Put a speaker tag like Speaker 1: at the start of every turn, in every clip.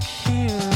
Speaker 1: Seremos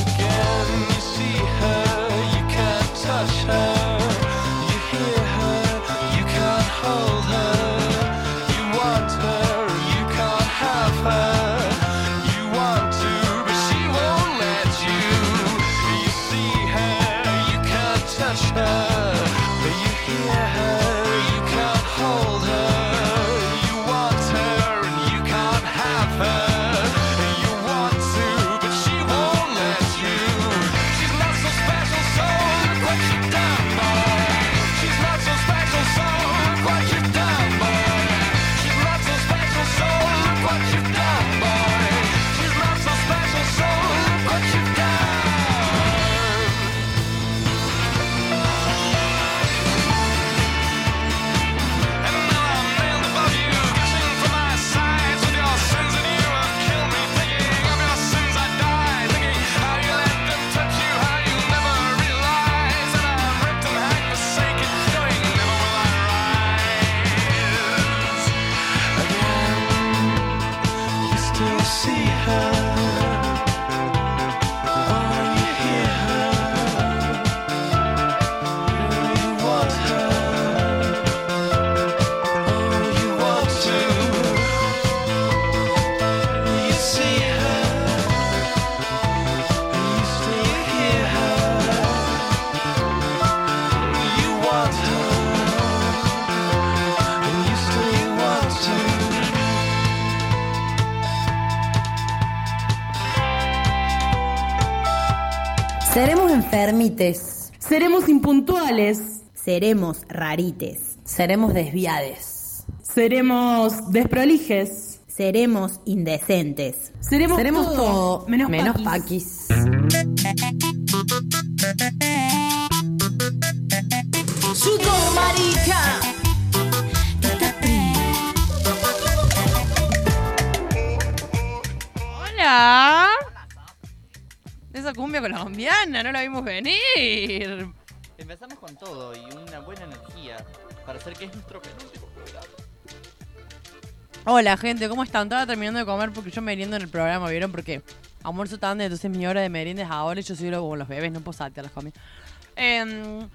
Speaker 2: Seremos impuntuales.
Speaker 1: Seremos rarites.
Speaker 3: Seremos desviades.
Speaker 2: Seremos desprolijes.
Speaker 1: Seremos indecentes.
Speaker 2: Seremos,
Speaker 3: Seremos todo,
Speaker 2: menos,
Speaker 3: menos
Speaker 2: paquis.
Speaker 3: paquis.
Speaker 4: Sudor, marica.
Speaker 5: Hola. Esa cumbia colombiana, no la vimos venir.
Speaker 6: Empezamos con todo y una buena energía para hacer que es nuestro penúltimo programa.
Speaker 5: Hola gente, ¿cómo están? Estaba terminando de comer porque yo meriendo en el programa, ¿vieron? Porque almuerzo tarde, entonces mi hora de merienda es ahora y yo soy como los bebés, no puedo saltear las comidas. Em,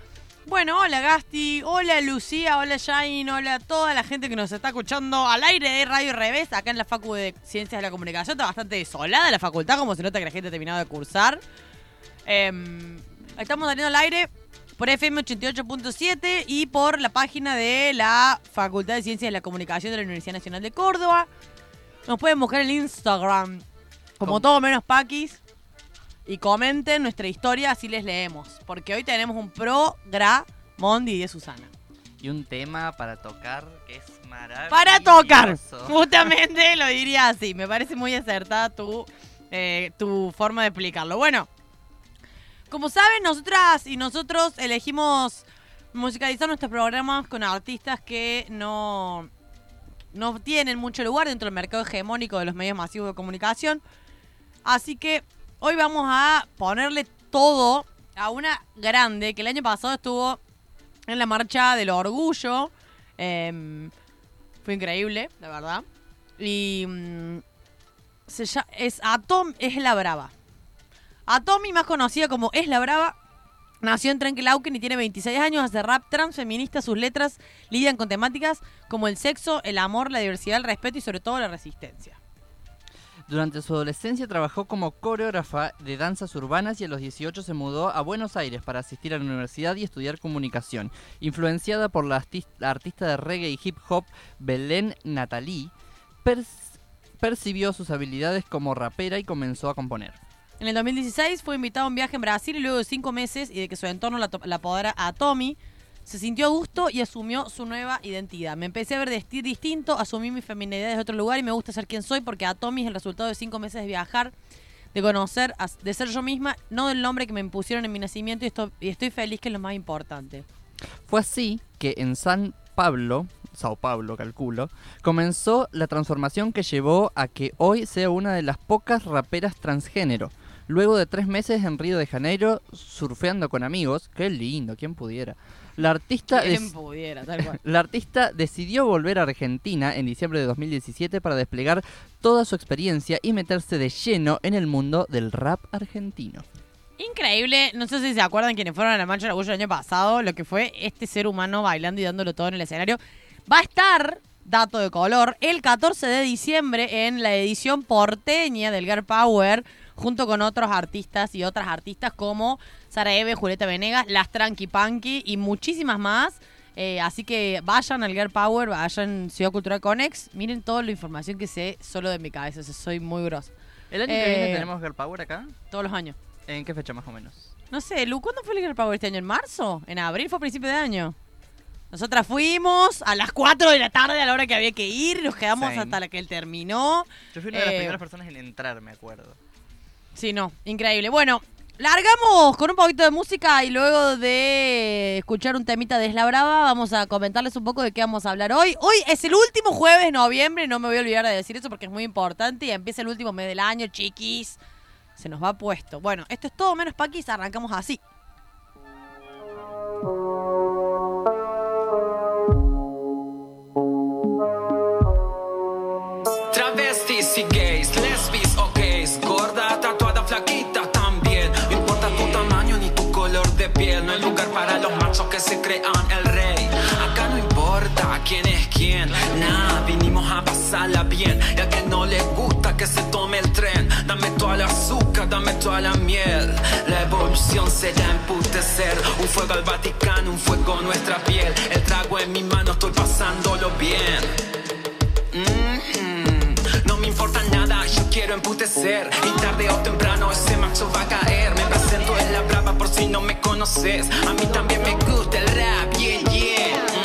Speaker 5: bueno, hola Gasti, hola Lucía, hola Jain, hola toda la gente que nos está escuchando al aire de Radio Revés, acá en la Facu de Ciencias de la Comunicación. Está bastante desolada la facultad, como se nota que la gente ha terminado de cursar. Em, estamos saliendo al aire por FM 88.7 y por la página de la Facultad de Ciencias de la Comunicación de la Universidad Nacional de Córdoba. Nos pueden buscar en Instagram como
Speaker 6: ¿Cómo?
Speaker 5: todo menos Paquis y comenten nuestra historia así les leemos. Porque hoy tenemos un programa Mondi de Susana.
Speaker 6: Y un tema para tocar que es maravilloso.
Speaker 5: Para tocar. Justamente lo diría así. Me parece muy acertada tu, eh, tu forma de explicarlo. Bueno, como saben, nosotras y nosotros elegimos musicalizar nuestros programas con artistas que no, no tienen mucho lugar dentro del mercado hegemónico de los medios masivos de comunicación. Así que hoy vamos a ponerle todo a una grande que el año pasado estuvo en la marcha del orgullo. Em, fue increíble, la verdad. Y mm, se lla- es Atom es la brava. Atomi, más conocida como Es la Brava, nació en Trenquelauquen y tiene 26 años, hace rap trans feminista. Sus letras lidian con temáticas como el sexo, el amor, la diversidad, el respeto y sobre todo la resistencia.
Speaker 6: Durante su adolescencia trabajó como coreógrafa de danzas urbanas y a los 18 se mudó a Buenos Aires para asistir a la universidad y estudiar comunicación. Influenciada por la, artis- la artista de reggae y hip hop Belén Natalí, pers- percibió sus habilidades como rapera y comenzó a componer.
Speaker 5: En el 2016 fue invitado a un viaje en Brasil y luego de cinco meses y de que su entorno la, la apodara a Tommy, se sintió a gusto y asumió su nueva identidad. Me empecé a ver distinto, asumí mi feminidad desde otro lugar y me gusta ser quien soy porque a Tommy es el resultado de cinco meses de viajar, de conocer, de ser yo misma, no del nombre que me impusieron en mi nacimiento y estoy feliz que es lo más importante.
Speaker 6: Fue así que en San Pablo, Sao Paulo calculo, comenzó la transformación que llevó a que hoy sea una de las pocas raperas transgénero. Luego de tres meses en Río de Janeiro, surfeando con amigos, qué lindo, quien pudiera, La artista,
Speaker 5: ¿Quién
Speaker 6: des-
Speaker 5: pudiera, tal cual.
Speaker 6: la artista decidió volver a Argentina en diciembre de 2017 para desplegar toda su experiencia y meterse de lleno en el mundo del rap argentino.
Speaker 5: Increíble, no sé si se acuerdan quienes fueron a la Mancha del Orgullo el año pasado, lo que fue este ser humano bailando y dándolo todo en el escenario. Va a estar, dato de color, el 14 de diciembre en la edición porteña del Girl Power, junto con otros artistas y otras artistas como Sara Eve, Julieta Venegas, Las Tranqui Punky y muchísimas más. Eh, así que vayan al Girl Power, vayan Ciudad Cultural Conex, miren toda la información que sé solo de mi cabeza, o sea, soy muy grosa.
Speaker 6: ¿El año que
Speaker 5: Eh,
Speaker 6: viene tenemos Girl Power acá?
Speaker 5: Todos los años.
Speaker 6: ¿En qué fecha más o menos?
Speaker 5: No sé, Lu, ¿cuándo fue el Girl Power este año? ¿En marzo? ¿En abril? ¿Fue a principio de año? Nosotras fuimos a las 4 de la tarde a la hora que había que ir, nos quedamos
Speaker 6: Same.
Speaker 5: hasta la que él terminó.
Speaker 6: Yo fui una de las
Speaker 5: Eh,
Speaker 6: primeras personas en entrar, me acuerdo.
Speaker 5: Sí, no, increíble. Bueno, largamos con un poquito de música y luego de escuchar un temita de Isla Brava, vamos a comentarles un poco de qué vamos a hablar hoy. Hoy es el último jueves de noviembre, no me voy a olvidar de decir eso porque es muy importante y empieza el último mes del año, chiquis. Se nos va puesto. Bueno, esto es todo menos Paquis, arrancamos así.
Speaker 7: Para los machos que se crean el rey. Acá no importa quién es quién, nah, vinimos a pasarla bien. Y a que no le gusta que se tome el tren, dame toda la azúcar, dame toda la miel. La evolución será emputecer, un fuego al Vaticano, un fuego en nuestra piel. El trago en mi mano, estoy pasándolo bien. Mm, No me importa nada, yo quiero emputecer. Y tarde o temprano ese macho va a caer. Me presento en la brava por si no me conoces. A mí también me gusta el rap, yeah, yeah.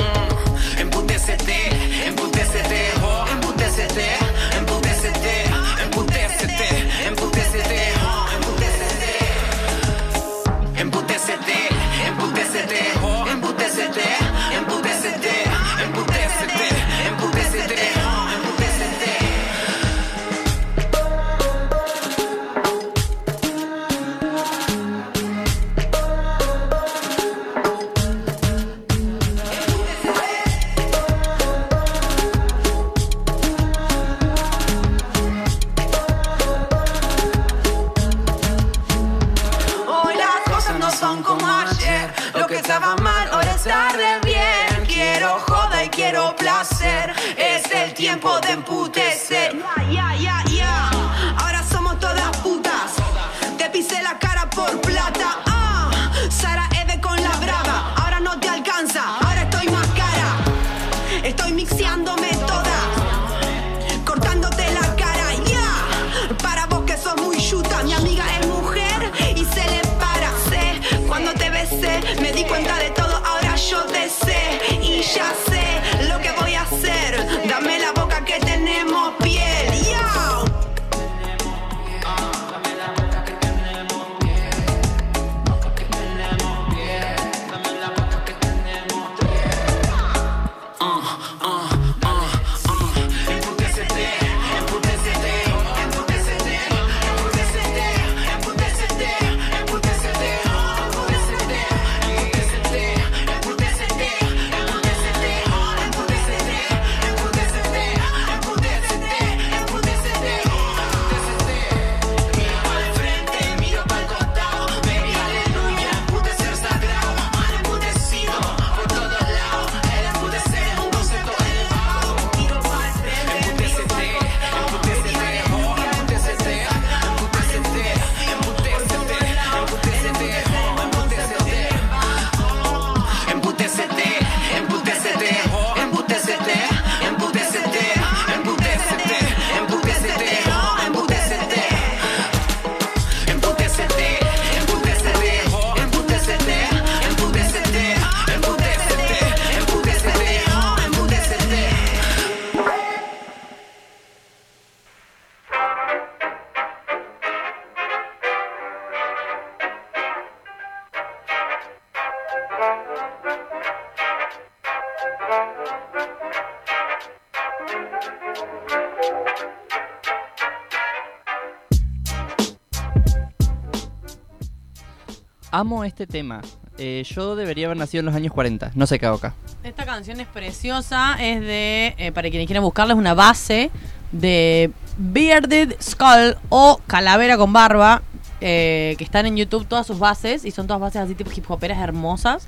Speaker 6: Amo este tema. Eh, yo debería haber nacido en los años 40. No sé qué hago acá.
Speaker 5: Esta canción es preciosa, es de, eh, para quienes quieran buscarla, es una base de Bearded Skull o Calavera con Barba, eh, que están en YouTube todas sus bases y son todas bases así tipo hip hoperas hermosas.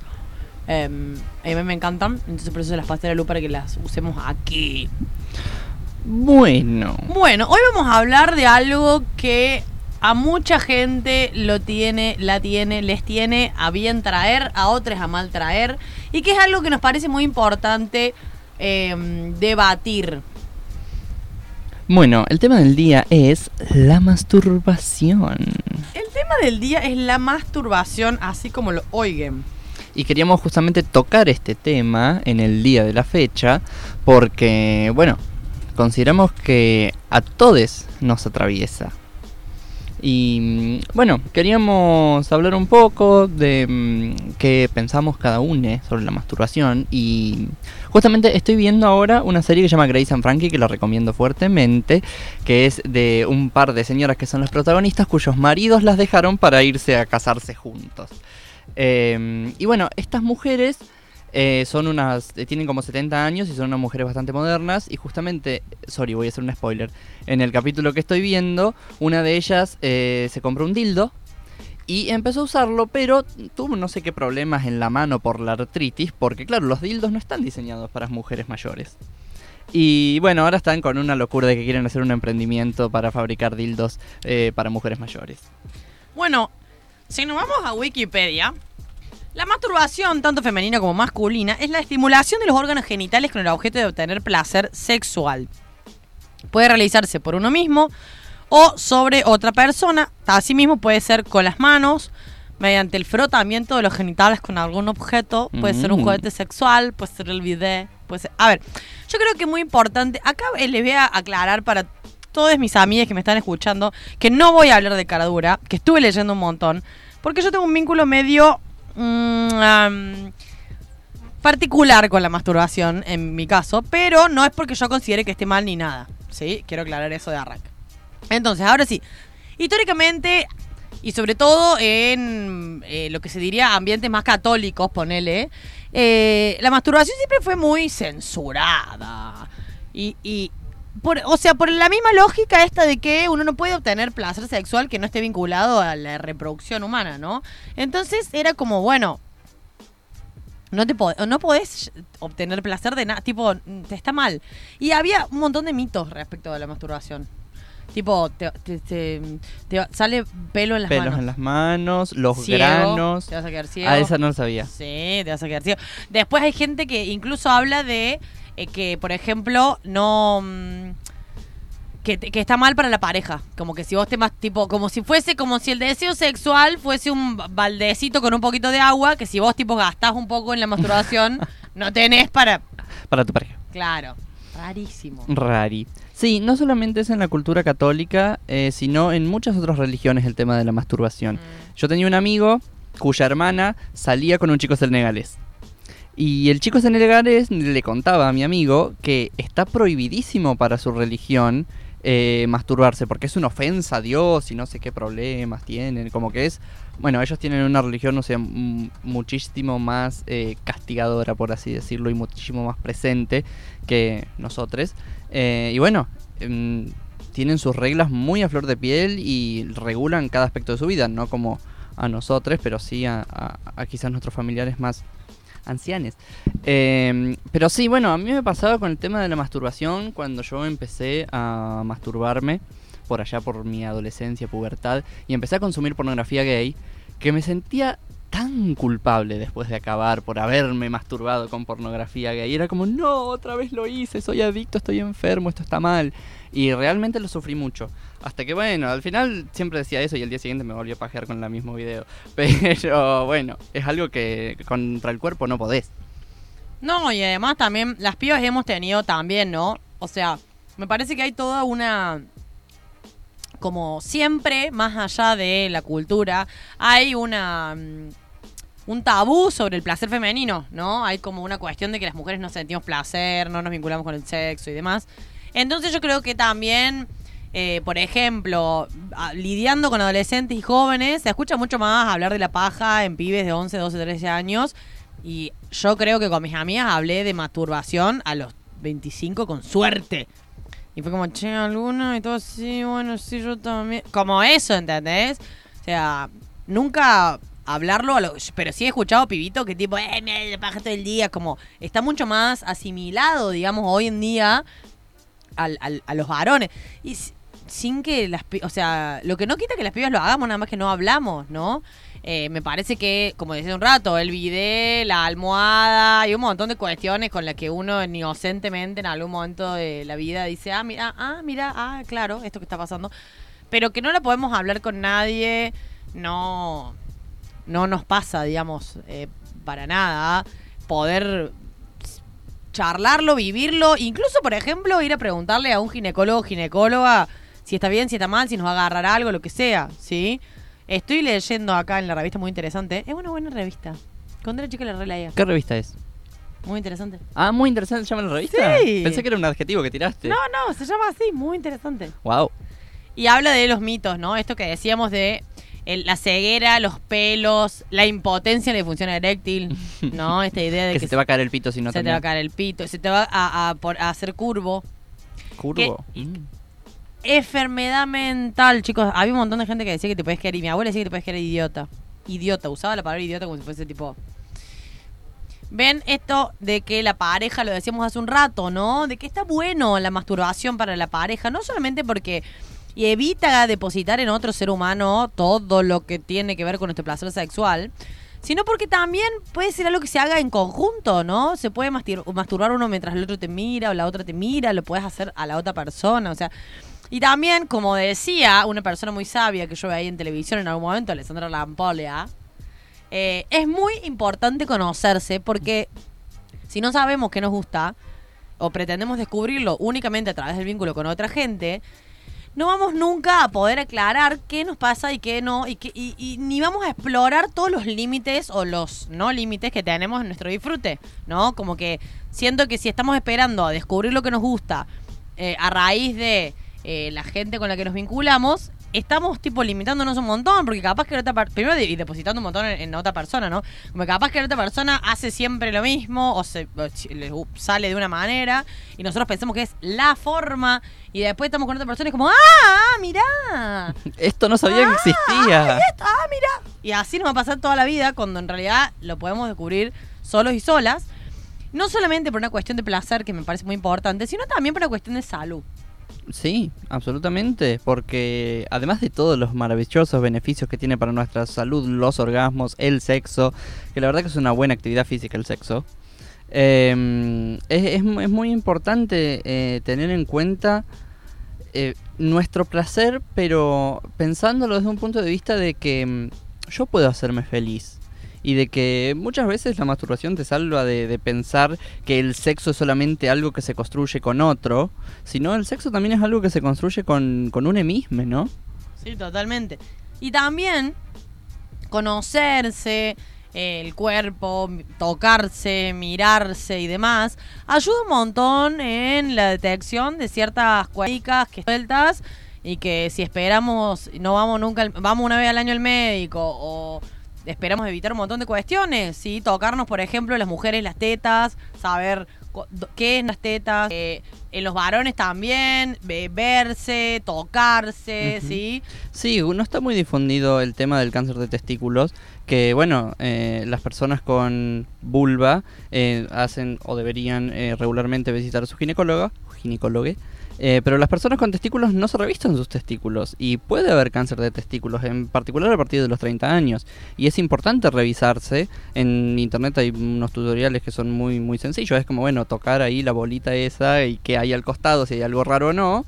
Speaker 5: Em, a mí me encantan, entonces por eso se las pasé a la luz para que las usemos aquí.
Speaker 6: Bueno.
Speaker 5: Bueno, hoy vamos a hablar de algo que a mucha gente lo tiene, la tiene, les tiene a bien traer, a otros a mal traer, y que es algo que nos parece muy importante eh, debatir.
Speaker 6: Bueno, el tema del día es la masturbación.
Speaker 5: El tema del día es la masturbación, así como lo oigan.
Speaker 6: Y queríamos justamente tocar este tema en el día de la fecha porque, bueno, consideramos que a todos nos atraviesa. Y mm, bueno, queríamos hablar un poco de mm, qué pensamos cada uno sobre la masturbación. Y justamente estoy viendo ahora una serie que se llama Grace and Frankie, que la recomiendo fuertemente, que es de un par de señoras que son las protagonistas, cuyos maridos las dejaron para irse a casarse juntos. Eh, y bueno, estas mujeres eh, son unas. eh, tienen como 70 años y son unas mujeres bastante modernas. Y justamente, sorry, voy a hacer un spoiler. En el capítulo que estoy viendo, una de ellas eh, se compró un dildo. Y empezó a usarlo, pero tuvo no sé qué problemas en la mano por la artritis, porque claro, los dildos no están diseñados para mujeres mayores. Y bueno, ahora están con una locura de que quieren hacer un emprendimiento para fabricar dildos para mujeres mayores.
Speaker 5: Bueno, si nos vamos a Wikipedia, la masturbación, tanto femenina como masculina, es la estimulación de los órganos genitales con el objeto de obtener placer sexual. Puede realizarse por uno mismo o sobre otra persona. Asimismo puede ser con las manos, mediante el frotamiento de los genitales con algún objeto. Puede ser un
Speaker 6: Mm.
Speaker 5: juguete sexual, puede ser el bidet, puede ser... A ver, yo creo que es muy importante. Acá eh, les voy a aclarar para todas mis amigas que me están escuchando que no voy a hablar de cara dura, que estuve leyendo un montón, porque yo tengo un vínculo medio mm, particular con la masturbación en mi caso, pero no es porque yo considere que esté mal ni nada, ¿sí? Quiero aclarar eso de arranque. Entonces, ahora sí, históricamente y sobre todo en eh, lo que se diría ambientes más católicos, ponele, eh, la masturbación siempre fue muy censurada. Y por, o sea, por la misma lógica esta de que uno no puede obtener placer sexual que no esté vinculado a la reproducción humana, ¿no? Entonces era como, bueno, no te pod- no podés obtener placer de nada, tipo, te está mal. Y había un montón de mitos respecto de la masturbación. Tipo, te, te- te- te sale pelo en las
Speaker 6: Pelos
Speaker 5: manos.
Speaker 6: en las manos, los
Speaker 5: Ciego,
Speaker 6: granos.
Speaker 5: Te vas a quedar ciego.
Speaker 6: Ah, esa no lo sabía.
Speaker 5: Sí, te vas a quedar ciego. Después hay gente que incluso habla de eh, que, por ejemplo, no. mm, Que, que está mal para la pareja. Como que si vos te más tipo, como si fuese, como si el deseo sexual fuese un ba- baldecito con un poquito de agua, que si vos tipo gastás un poco en la masturbación, no tenés para.
Speaker 6: Para tu pareja.
Speaker 5: Claro. Rarísimo.
Speaker 6: Rari. Sí, no solamente es en la cultura católica, eh, sino en muchas otras religiones el tema de la masturbación. Yo tenía un amigo cuya hermana salía con un chico senegalés. Y el chico senegalés le contaba a mi amigo que está prohibidísimo para su religión eh, masturbarse, porque es una ofensa a Dios y no sé qué problemas tienen. Como que es. Bueno, ellos tienen una religión, no sé, muchísimo más eh, castigadora, por así decirlo, y muchísimo más presente que nosotros. Eh, y bueno, em, tienen sus reglas muy a flor de piel y regulan cada aspecto de su vida, no como a nosotros, pero sí a- a quizás nuestros familiares más ancianes. Eh, pero sí, bueno, a mí me pasaba con el tema de la masturbación cuando yo empecé a masturbarme por allá por mi adolescencia, pubertad, y empecé a consumir pornografía gay, que me sentía tan culpable después de acabar por haberme masturbado con pornografía gay. Era como, no, otra vez lo hice, soy adicto, estoy enfermo, esto está mal. Y realmente lo sufrí mucho. Hasta que, bueno, al final siempre decía eso y el día siguiente me volví a pajear con el mismo video. Pero bueno, es algo que contra el cuerpo no podés.
Speaker 5: No, y además también las pibas hemos tenido también, ¿no? O sea, me parece que hay toda una como siempre, más allá de la cultura, hay una mm, un tabú sobre el placer femenino, ¿no? Hay como una cuestión de que las mujeres no sentimos placer, no nos vinculamos con el sexo y demás. Entonces yo creo que también eh, por ejemplo, lidiando con adolescentes y jóvenes, se escucha mucho más hablar de la paja en pibes de 11, 12, 13 años. Y yo creo que con mis amigas hablé de masturbación a los 25 con suerte. Y fue como, che, alguna y todo así, bueno, sí, yo también. Como eso, ¿entendés? O sea, nunca hablarlo, a lo- pero sí he escuchado pibito que tipo, eh, me paja todo el día. Como está mucho más asimilado, digamos, hoy en día al- al- a los varones. Y sin que las o sea, lo que no quita que las pibas lo hagamos, nada más que no hablamos, ¿no? Eh, me parece que, como decía un rato, el bidet, la almohada y un montón de cuestiones con las que uno inocentemente en algún momento de la vida dice, ah, mira, ah, mira, ah, claro, esto que está pasando. Pero que no la podemos hablar con nadie, no, no nos pasa, digamos, eh, para nada, poder charlarlo, vivirlo, incluso, por ejemplo, ir a preguntarle a un ginecólogo o ginecóloga si está bien, si está mal, si nos va a agarrar algo, lo que sea, ¿sí? Estoy leyendo acá en la revista muy interesante. Es una buena revista. Cuando era chica la releía.
Speaker 6: ¿Qué revista es?
Speaker 5: Muy interesante.
Speaker 6: Ah, muy interesante se llama la revista.
Speaker 5: Sí.
Speaker 6: Pensé que era un adjetivo que tiraste.
Speaker 5: No, no, se llama así, muy interesante.
Speaker 6: Wow.
Speaker 5: Y habla de los mitos, ¿no? Esto que decíamos de el- la ceguera, los pelos, la impotencia en la disfunción eréctil, ¿no? Esta idea de
Speaker 6: Que,
Speaker 5: que,
Speaker 6: se te va a caer el pito si no
Speaker 5: se te va a caer el pito, se te va a, a hacer curvo.
Speaker 6: Curvo. Mm.
Speaker 5: Enfermedad mental, chicos. Había un montón de gente que decía que te puedes quedar. Y mi abuela decía que te puedes quedar idiota. Idiota, usaba la palabra idiota como si fuese tipo. Ven esto de que la pareja, lo decíamos hace un rato, ¿no? De que está bueno la masturbación para la pareja. No solamente porque evita depositar en otro ser humano todo lo que tiene que ver con nuestro placer sexual. Sino porque también puede ser algo que se haga en conjunto, ¿no? Se puede masturbar uno mientras el otro te mira o la otra te mira, lo puedes hacer a la otra persona, o sea, y también, como decía una persona muy sabia que yo veía en televisión en algún momento, Alessandra Lampolea, eh, es muy importante conocerse porque si no sabemos qué nos gusta o pretendemos descubrirlo únicamente a través del vínculo con otra gente, no vamos nunca a poder aclarar qué nos pasa y qué no, y, qué- y- y ni vamos a explorar todos los límites o los no límites que tenemos en nuestro disfrute, ¿no? Como que siento que si estamos esperando a descubrir lo que nos gusta eh, a raíz de eh, la gente con la que nos vinculamos, estamos tipo limitándonos un montón, porque capaz que la otra per- primero y depositando un montón en, en otra persona, ¿no? Como capaz que la otra persona hace siempre lo mismo o se o le sale de una manera y nosotros pensamos que es la forma y después estamos con otra persona y es como, ¡ah, ah, mirá!
Speaker 6: Esto no sabía que existía.
Speaker 5: esto, ah, mira. Y así nos va a pasar toda la vida cuando en realidad lo podemos descubrir solos y solas. No solamente por una cuestión de placer, que me parece muy importante, sino también por una cuestión de salud.
Speaker 6: Sí, absolutamente, porque además de todos los maravillosos beneficios que tiene para nuestra salud, los orgasmos, el sexo, que la verdad que es una buena actividad física el sexo, eh, es, es es muy importante eh, tener en cuenta eh, nuestro placer, pero pensándolo desde un punto de vista de que mm, yo puedo hacerme feliz. Y de que muchas veces la masturbación te salva de, pensar que el sexo es solamente algo que se construye con otro, sino el sexo también es algo que se construye con, con uno mismo, ¿no?
Speaker 5: Sí, totalmente. Y también conocerse, el cuerpo, tocarse, mirarse y demás, ayuda un montón en la detección de ciertas cuadricas que sueltas y que si esperamos, no vamos nunca, vamos una vez al año al médico o esperamos evitar un montón de cuestiones, ¿sí? Tocarnos, por ejemplo, las mujeres las tetas, saber qué es las tetas, eh, en los varones también, verse, tocarse. ¿sí?
Speaker 6: Sí, no está muy difundido el tema del cáncer de testículos, que bueno, eh, las personas con vulva eh, hacen o deberían eh, regularmente visitar a su ginecóloga, ginecólogue, eh, pero las personas con testículos no se revistan sus testículos y puede haber cáncer de testículos, en particular a partir de los 30 años. Y es importante revisarse. En internet hay unos tutoriales que son muy, muy sencillos. Es como, bueno, tocar ahí la bolita esa y que hay al costado, si hay algo raro o no.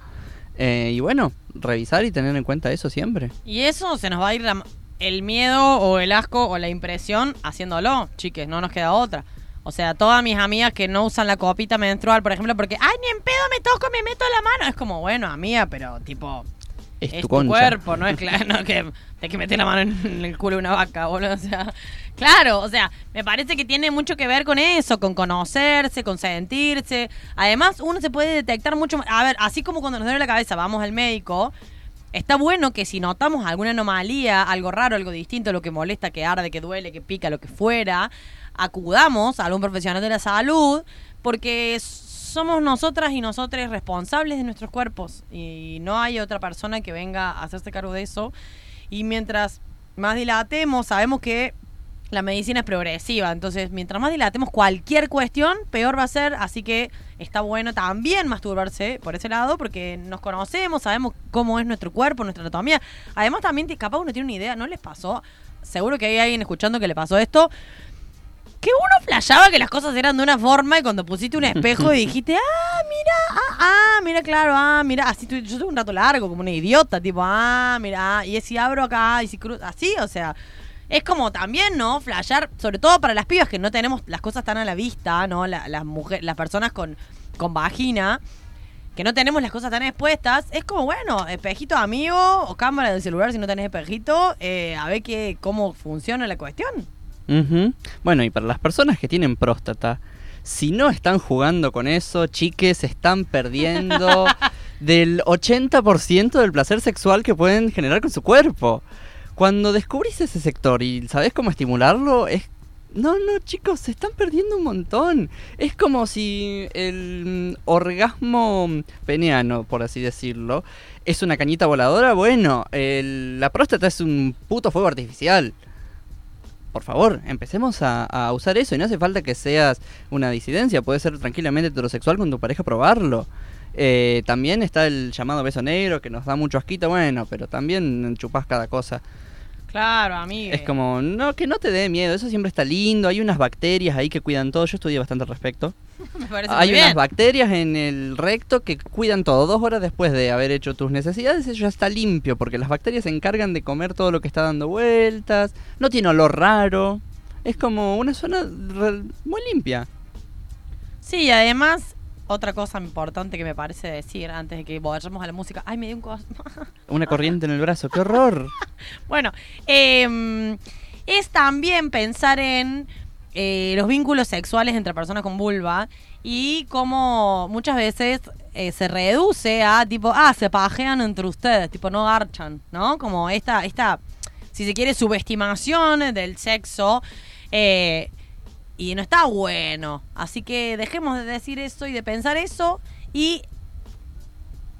Speaker 6: Eh, y bueno, revisar y tener en cuenta eso siempre.
Speaker 5: Y eso se nos va a ir la- el miedo o el asco o la impresión haciéndolo, chiques, no nos queda otra. O sea, todas mis amigas que no usan la copita menstrual, por ejemplo, porque, ay, ni en pedo me toco, me meto la mano. Es como, bueno, amiga, pero tipo,
Speaker 6: Es,
Speaker 5: es
Speaker 6: tu
Speaker 5: cuerpo, no es claro, no que te que meter la mano en el culo de una vaca, boludo. O sea, claro, o sea, me parece que tiene mucho que ver con eso, con conocerse, con sentirse. Además, uno se puede detectar mucho. más- A ver, así como cuando nos duele la cabeza, vamos al médico. Está bueno que si notamos alguna anomalía, algo raro, algo distinto, lo que molesta, que arde, que duele, que pica, lo que fuera, acudamos a algún profesional de la salud, porque somos nosotras y nosotros responsables de nuestros cuerpos y no hay otra persona que venga a hacerse cargo de eso. Y mientras más dilatemos, sabemos que la medicina es progresiva, entonces mientras más dilatemos cualquier cuestión, peor va a ser, así que está bueno también masturbarse por ese lado, porque nos conocemos, sabemos cómo es nuestro cuerpo, nuestra anatomía. Además también capaz uno tiene una idea, ¿no les pasó? Seguro que hay alguien escuchando que le pasó esto. Que uno flashaba que las cosas eran de una forma y cuando pusiste un espejo y dijiste, ah, mira, ah, ah, mira, claro, ah, mira, así yo tuve un rato largo, como una idiota, tipo, ah, mira, ah, y si abro acá, y si cruzo, así, o sea, es como también, ¿no? Flashar, sobre todo para las pibas que no tenemos las cosas tan a la vista, ¿no? La- las mujeres, las personas con, con vagina, que no tenemos las cosas tan expuestas, es como, bueno, espejito amigo o cámara del celular si no tenés espejito, eh, a ver qué, cómo funciona la cuestión.
Speaker 6: Bueno, y para las personas que tienen próstata, si no están jugando con eso, chiques, están perdiendo del 80% del placer sexual que pueden generar con su cuerpo. Cuando descubrís ese sector y sabés cómo estimularlo, es... No, no, chicos, se están perdiendo un montón. Es como si el mm, orgasmo peneano, por así decirlo, es una cañita voladora. Bueno, el- la próstata es un puto fuego artificial por favor, empecemos a, a usar eso y no hace falta que seas una disidencia, puede ser tranquilamente heterosexual con tu pareja probarlo. Eh, también está el llamado beso negro que nos da mucho asquito, bueno, pero también chupás cada cosa.
Speaker 5: Claro, amigo.
Speaker 6: Es como, no, que no te dé miedo, eso siempre está lindo, hay unas bacterias ahí que cuidan todo, yo estudié bastante al respecto.
Speaker 5: Me parece
Speaker 6: Hay
Speaker 5: muy
Speaker 6: unas
Speaker 5: bien.
Speaker 6: bacterias en el recto que cuidan todo. Dos horas después de haber hecho tus necesidades, eso ya está limpio, porque las bacterias se encargan de comer todo lo que está dando vueltas. No tiene olor raro. Es como una zona muy limpia.
Speaker 5: Sí, y además, otra cosa importante que me parece decir antes de que vayamos a la música. Ay, me dio un cos...
Speaker 6: Una corriente en el brazo, qué horror.
Speaker 5: bueno, eh, es también pensar en eh, los vínculos sexuales entre personas con vulva y cómo muchas veces eh, se reduce a tipo, ah, se pajean entre ustedes, tipo, no garchan, ¿no? Como esta, esta, si se quiere, subestimación del sexo. eh, y no está bueno. Así que dejemos de decir eso y de pensar eso y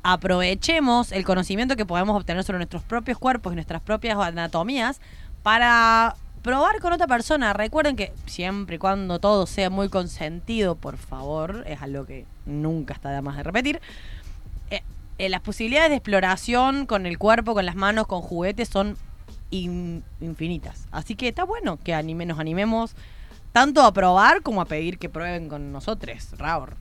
Speaker 5: aprovechemos el conocimiento que podemos obtener sobre nuestros propios cuerpos y nuestras propias anatomías para probar con otra persona. Recuerden que siempre y cuando todo sea muy consentido, por favor, es algo que nunca está de más de repetir. eh, eh, las posibilidades de exploración con el cuerpo, con las manos, con juguetes son in- infinitas. Así que está bueno que anime, nos animemos tanto a probar como a pedir que prueben con nosotros, Raur.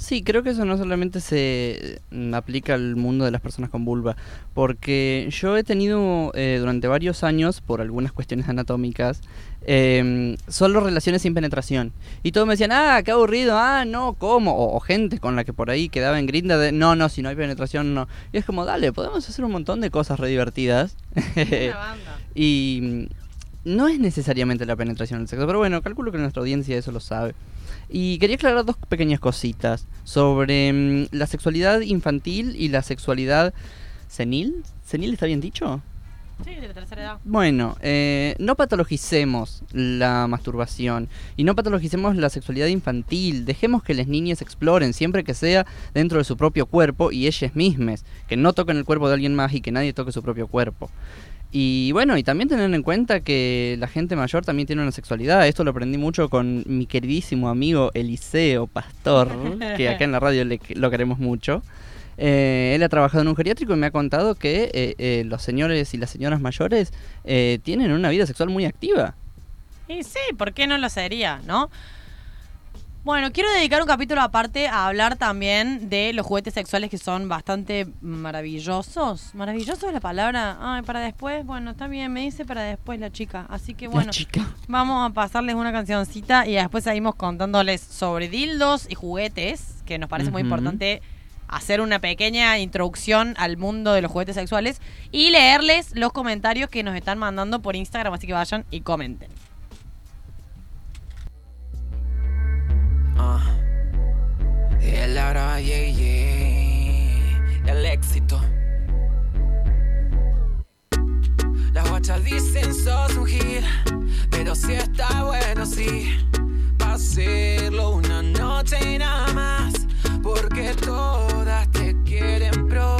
Speaker 6: Sí, creo que eso no solamente se mm, aplica al mundo de las personas con vulva, porque yo he tenido eh, durante varios años, por algunas cuestiones anatómicas, eh, solo relaciones sin penetración. Y todos me decían, ah, qué aburrido, ah, no, ¿cómo? O, o gente con la que por ahí quedaba en grinda de, no, no, si no hay penetración, no. Y es como, dale, podemos hacer un montón de cosas re divertidas. y mm, no es necesariamente la penetración del sexo, pero bueno, calculo que nuestra audiencia eso lo sabe. Y quería aclarar dos pequeñas cositas sobre mm, la sexualidad infantil y la sexualidad senil. ¿Senil está bien dicho?
Speaker 5: Sí, de la tercera edad.
Speaker 6: Bueno, eh, no patologicemos la masturbación y no patologicemos la sexualidad infantil. Dejemos que las niñas exploren siempre que sea dentro de su propio cuerpo y ellas mismas. Que no toquen el cuerpo de alguien más y que nadie toque su propio cuerpo. Y bueno, y también tener en cuenta que la gente mayor también tiene una sexualidad. Esto lo aprendí mucho con mi queridísimo amigo Eliseo Pastor, que acá en la radio le- lo queremos mucho. Eh, él ha trabajado en un geriátrico y me ha contado que eh, eh, los señores y las señoras mayores eh, tienen una vida sexual muy activa.
Speaker 5: Y sí, ¿por qué no lo sería, no? Bueno, quiero dedicar un capítulo aparte a hablar también de los juguetes sexuales que son bastante maravillosos. ¿Maravilloso es la palabra? Ay, para después. Bueno, está bien, me dice para después la chica. Así que bueno,
Speaker 6: La chica.
Speaker 5: vamos a pasarles una cancioncita y después seguimos contándoles sobre dildos y juguetes, que nos parece muy importante hacer una pequeña introducción al mundo de los juguetes sexuales y leerles los comentarios que nos están mandando por Instagram, así que vayan y comenten.
Speaker 7: Ah. El ara, yeah. El éxito. Las guachas dicen sos pero si está bueno, sí. Pa' hacerlo una noche y nada más. Porque todas te quieren probar.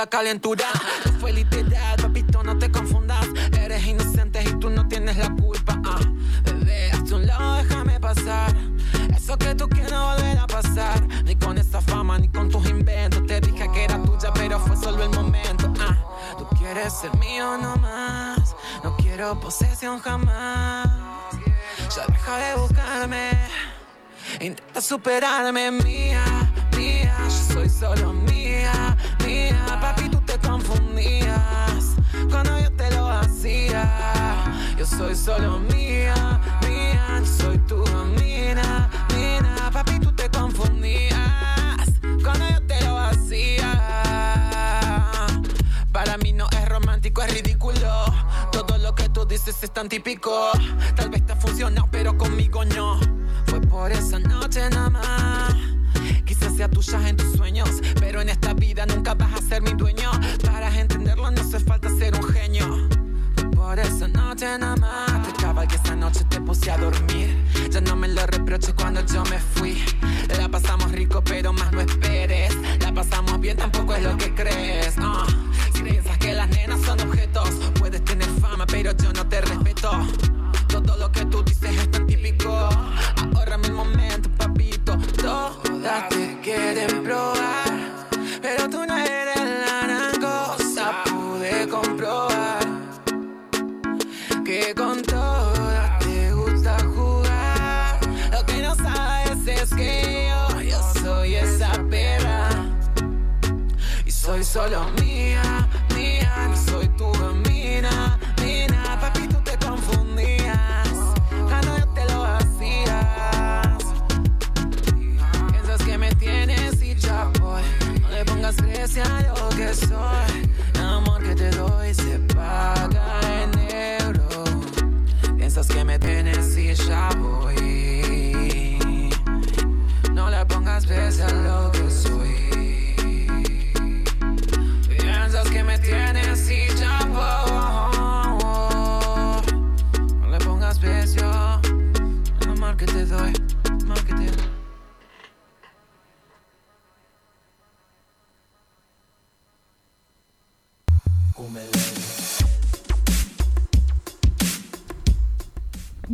Speaker 7: La calentura. No fue literal, papito, no te confundas. Eres inocente y tú no tienes la culpa. Ah, bebé, hazte un lado, déjame pasar. Eso que tú quieres no volver a pasar. Ni con esa fama, ni con tus inventos. Te dije que era tuya, pero fue solo el momento. Ah, tú quieres ser mío nomás. No quiero posesión jamás. Ya deja de buscarme. Intenta superarme, mía. Son objetos, puedes tener fama, pero yo no te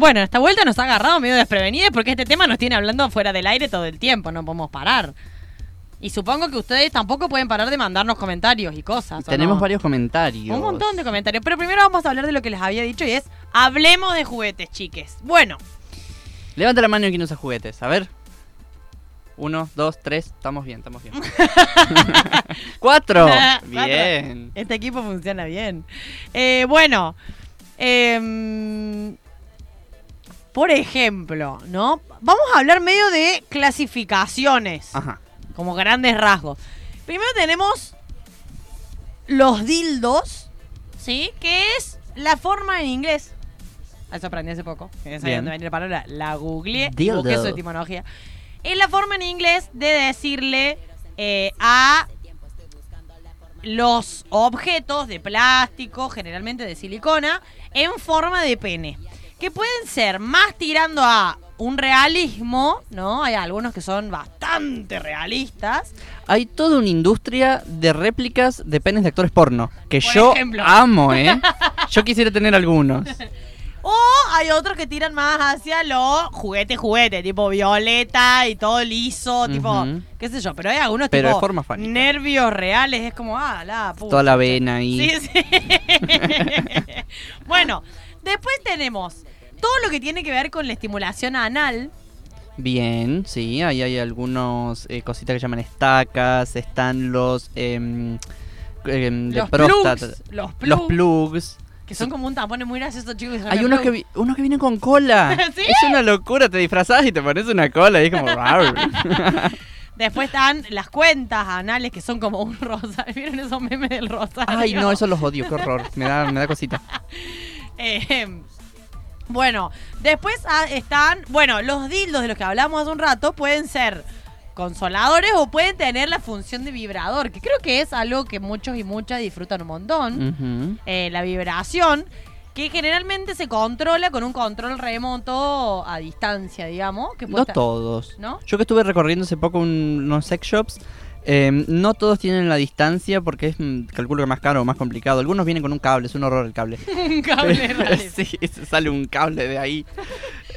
Speaker 5: Bueno, esta vuelta nos ha agarrado medio desprevenidos porque este tema nos tiene hablando fuera del aire todo el tiempo, no podemos parar. Y supongo que ustedes tampoco pueden parar de mandarnos comentarios y cosas. ¿o
Speaker 6: Tenemos
Speaker 5: no?
Speaker 6: varios comentarios.
Speaker 5: Un montón de comentarios. Pero primero vamos a hablar de lo que les había dicho y es, hablemos de juguetes, chiques. Bueno,
Speaker 6: Levanta la mano quien usa juguetes. A ver. Uno, dos, tres. Estamos bien, estamos bien. Cuatro. Bien.
Speaker 5: Este equipo funciona bien. Eh, bueno, em, por ejemplo, ¿no? Vamos a hablar medio de clasificaciones,
Speaker 6: Ajá.
Speaker 5: como grandes rasgos. Primero tenemos los dildos, ¿sí? Que es la forma en inglés. Eso aprendí hace poco. Que no sabía dónde venía la palabra. La googleé.
Speaker 6: Dildo.
Speaker 5: Busqué su etimología. Es la forma en inglés de decirle eh, a los objetos de plástico, generalmente de silicona, en forma de pene. Que pueden ser más tirando a un realismo, ¿no? Hay algunos que son bastante realistas.
Speaker 6: Hay toda una industria de réplicas de penes de actores porno. Que
Speaker 5: Por
Speaker 6: yo
Speaker 5: ejemplo.
Speaker 6: amo, ¿eh? Yo quisiera tener algunos.
Speaker 5: O hay otros que tiran más hacia lo juguete, juguete, tipo violeta y todo liso, tipo, qué sé yo. Pero hay algunos
Speaker 6: Pero de
Speaker 5: tipo
Speaker 6: forma
Speaker 5: nervios reales, es como, ah, la puta.
Speaker 6: Toda la vena ahí.
Speaker 5: Sí, sí. bueno, después tenemos todo lo que tiene que ver con la estimulación anal.
Speaker 6: Bien, sí, ahí hay algunos eh, cositas que llaman estacas, están los de
Speaker 5: Los
Speaker 6: próstata,
Speaker 5: plugs, los
Speaker 6: los
Speaker 5: plugs.
Speaker 6: plugs.
Speaker 5: Que son como un tampón muy gracioso, chicos.
Speaker 6: Hay unos que, unos que vienen con cola.
Speaker 5: ¿Sí?
Speaker 6: Es una locura, te disfrazás y te pones una cola y es como...
Speaker 5: Después están las cuentas anales que son como un rosario. ¿Vieron esos memes del rosario?
Speaker 6: Ay, no, eso los odio, qué horror. Me da, me da cosita.
Speaker 5: Eh, bueno, después ah, están, bueno, los dildos de los que hablamos hace un rato pueden ser consoladores o pueden tener la función de vibrador, que creo que es algo que muchos y muchas disfrutan un montón. Eh, la vibración, que generalmente se controla con un control remoto a distancia, digamos. Que
Speaker 6: No todos.
Speaker 5: ¿No?
Speaker 6: Yo que estuve recorriendo hace poco un- unos sex shops, eh, no todos tienen la distancia porque es, mm, calculo que más caro o más complicado. Algunos vienen con un cable, es un horror el cable.
Speaker 5: un cable
Speaker 6: sí, sale un cable de ahí.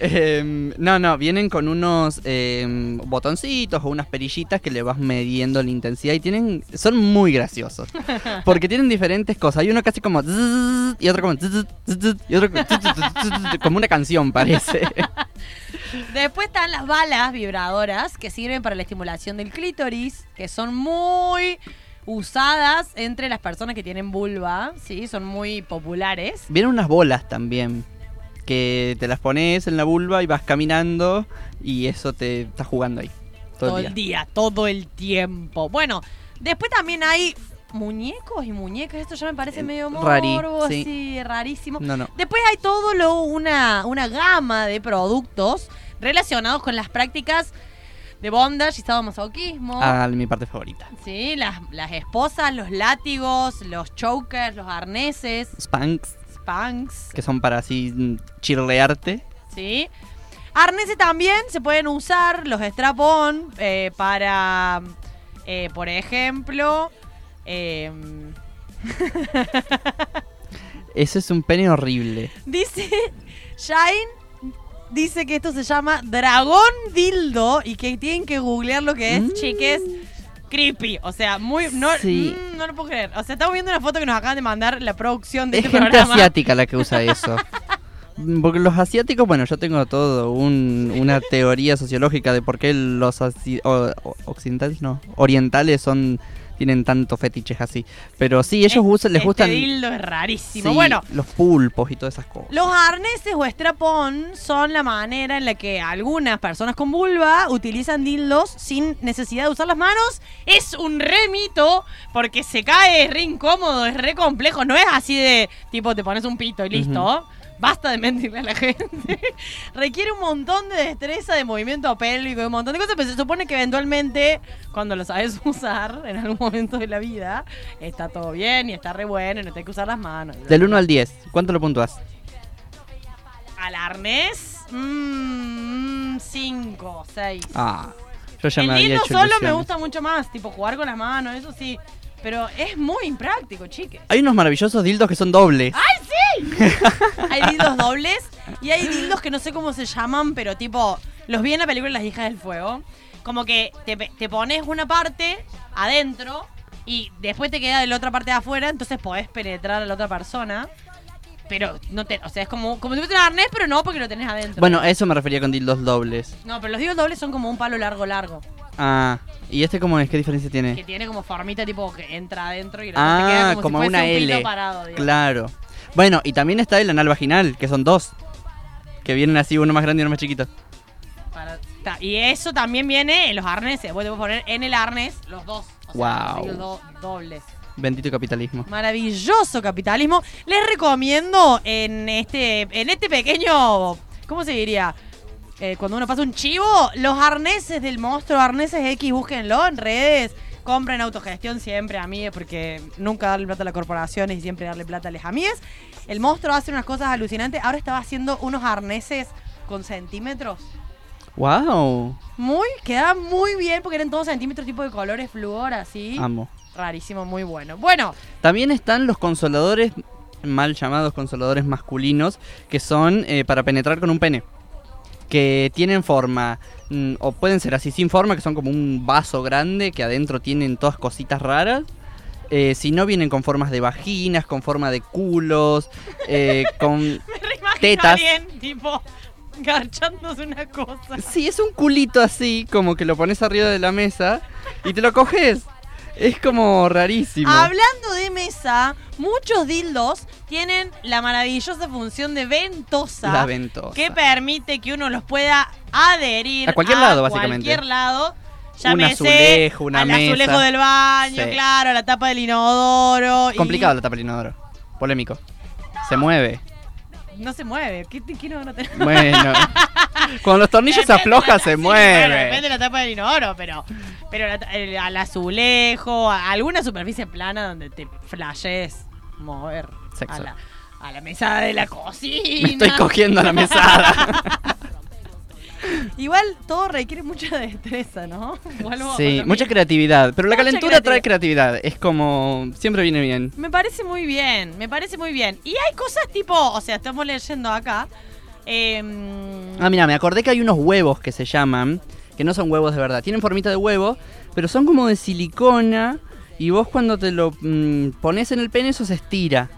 Speaker 6: Em, no, no, vienen con unos em, botoncitos o unas perillitas que le vas midiendo la intensidad y tienen, son muy graciosos. Porque tienen diferentes cosas. Hay uno casi como y otro como y otro como, como una canción parece.
Speaker 5: Después están las balas vibradoras que sirven para la estimulación del clítoris, que son muy usadas entre las personas que tienen vulva, sí, son muy populares.
Speaker 6: Vienen unas bolas también. Que te las pones en la vulva y vas caminando y eso te está jugando ahí. Todo, el día.
Speaker 5: todo el tiempo. Bueno, después también hay muñecos y muñecas, esto ya me parece
Speaker 6: Eh,
Speaker 5: medio
Speaker 6: rari,
Speaker 5: morbo,
Speaker 6: sí.
Speaker 5: sí, rarísimo.
Speaker 6: No, no.
Speaker 5: Después hay todo lo, una, una gama de productos relacionados con las prácticas de bondage y sadomasoquismo.
Speaker 6: Ah, mi parte favorita.
Speaker 5: Sí, las, las esposas, los látigos, los chokers, los arneses,
Speaker 6: Spanks, que son para así mm, chirlearte.
Speaker 5: ¿sí? Arneses también se pueden usar, los strap-on, eh, para, eh, por ejemplo, em,
Speaker 6: Eso es un pene horrible.
Speaker 5: dice Shine, dice que esto se llama dragón dildo y que tienen que googlear lo que es,
Speaker 6: Mm.
Speaker 5: chiques. Creepy, o sea, muy. No,
Speaker 6: Sí.
Speaker 5: mm, no lo puedo creer. O sea, estamos viendo una foto que nos acaban de mandar la producción de
Speaker 6: Es
Speaker 5: este
Speaker 6: gente
Speaker 5: programa.
Speaker 6: asiática la que usa eso. Porque los asiáticos, bueno, yo tengo todo un- una teoría sociológica de por qué los asi- o- occidentales, no, orientales son tienen tanto fetiches así. Pero sí, ellos usan, les
Speaker 5: este
Speaker 6: gustan
Speaker 5: dildo es rarísimo.
Speaker 6: sí,
Speaker 5: Bueno,
Speaker 6: los pulpos y todas esas cosas.
Speaker 5: los arneses o strap-on son la manera en la que algunas personas con vulva utilizan dildos sin necesidad de usar las manos. Es un re mito porque se cae, es re incómodo, es re complejo. No es así de tipo te pones un pito y listo. Basta de mentirle a la gente. Requiere un montón de destreza, de movimiento pélvico un montón de cosas, pero se supone que eventualmente, cuando lo sabes usar en algún momento de la vida, está todo bien y está re bueno y no te hay que usar las manos.
Speaker 6: Del 1 al 10, ¿cuánto lo puntúas?
Speaker 5: Al arnés, 5, 6.
Speaker 6: Ah, yo ya
Speaker 5: el
Speaker 6: me había hecho
Speaker 5: solo me gusta mucho más, tipo jugar con las manos, eso sí. Pero es muy impráctico, chiques.
Speaker 6: Hay unos maravillosos dildos que son dobles.
Speaker 5: ¡Ay, sí! hay dildos dobles y hay dildos que no sé cómo se llaman, pero tipo, los vi en la película Las hijas del fuego. Como que te, te pones una parte adentro y después te queda de la otra parte de afuera, entonces podés penetrar a la otra persona. Pero no te, o sea, es como, como si fuese un arnés, pero no porque lo tenés adentro.
Speaker 6: Bueno, eso me refería con dildos dobles.
Speaker 5: No, pero los dildos dobles son como un palo largo, largo.
Speaker 6: Ah, ¿y este cómo es? ¿Qué diferencia tiene?
Speaker 5: Que tiene como formita tipo que entra adentro y el otro te queda
Speaker 6: Ah,
Speaker 5: como,
Speaker 6: como,
Speaker 5: si fuese
Speaker 6: una
Speaker 5: un
Speaker 6: L.
Speaker 5: parado, digamos.
Speaker 6: claro. Bueno, y también está el anal vaginal, que son dos. Que vienen así, uno más grande y uno más chiquito.
Speaker 5: Y eso también viene en los arneses. Vos te puedes poner en el arnés los dos. O sea,
Speaker 6: Guau.
Speaker 5: los do- dobles.
Speaker 6: Bendito capitalismo.
Speaker 5: Maravilloso capitalismo. Les recomiendo en este, en este pequeño, ¿cómo se diría? Eh, cuando uno pasa un chivo, los arneses del monstruo, arneses X, búsquenlo en redes. Compren autogestión siempre, amigues, porque nunca darle plata a las corporaciones y siempre darle plata a las amigues. El monstruo hace unas cosas alucinantes. Ahora estaba haciendo unos arneses con centímetros.
Speaker 6: ¡Wow!
Speaker 5: Muy, quedaba muy bien porque eran todos centímetros tipo de colores flúor así.
Speaker 6: Amo.
Speaker 5: Rarísimo, muy bueno. Bueno,
Speaker 6: También están los consoladores, mal llamados consoladores masculinos, que son eh, para penetrar con un pene. Que tienen forma, mm, o pueden ser así sin forma, que son como un vaso grande que adentro tienen todas cositas raras. Eh, si no, vienen con formas de vaginas, con forma de culos, eh, con...
Speaker 5: me
Speaker 6: Tetas.
Speaker 5: alguien tipo garchándose una cosa.
Speaker 6: Sí, es un culito así, como que lo pones arriba de la mesa y te lo coges. Es como rarísimo.
Speaker 5: Hablando de mesa, muchos dildos tienen la maravillosa función de ventosa.
Speaker 6: La ventosa.
Speaker 5: Que permite que uno los pueda adherir
Speaker 6: A cualquier lado, básicamente.
Speaker 5: cualquier lado.
Speaker 6: Un
Speaker 5: Llámese
Speaker 6: azulejo, una
Speaker 5: al
Speaker 6: mesa.
Speaker 5: azulejo del baño,
Speaker 6: Sí.
Speaker 5: claro, a la tapa del inodoro. y-
Speaker 6: Complicado la tapa del inodoro. Polémico. Se mueve.
Speaker 5: No se mueve. ¿Qué, qué no, no te-
Speaker 6: Bueno. Cuando los tornillos se aflojan, se
Speaker 5: sí, bueno, depende
Speaker 6: mueve.
Speaker 5: de la tapa del inodoro, pero, pero la- el- al azulejo, a alguna superficie plana donde te flashes mover
Speaker 6: Sexo.
Speaker 5: a la, a la mesada de la cocina.
Speaker 6: Me estoy cogiendo la mesada.
Speaker 5: Igual todo requiere mucha destreza, ¿no? Vuelvo
Speaker 6: Sí, mucha creatividad. Pero la
Speaker 5: Mucha
Speaker 6: calentura trae creatividad. Es como. Siempre viene bien.
Speaker 5: Me parece muy bien, me parece muy bien. Y hay cosas tipo, o sea, estamos leyendo acá. em,
Speaker 6: Ah, mira, me acordé que hay unos huevos que se llaman. Que no son huevos de verdad. Tienen formita de huevo, pero son como de silicona. Y vos cuando te lo mm, pones en el pene, eso se estira.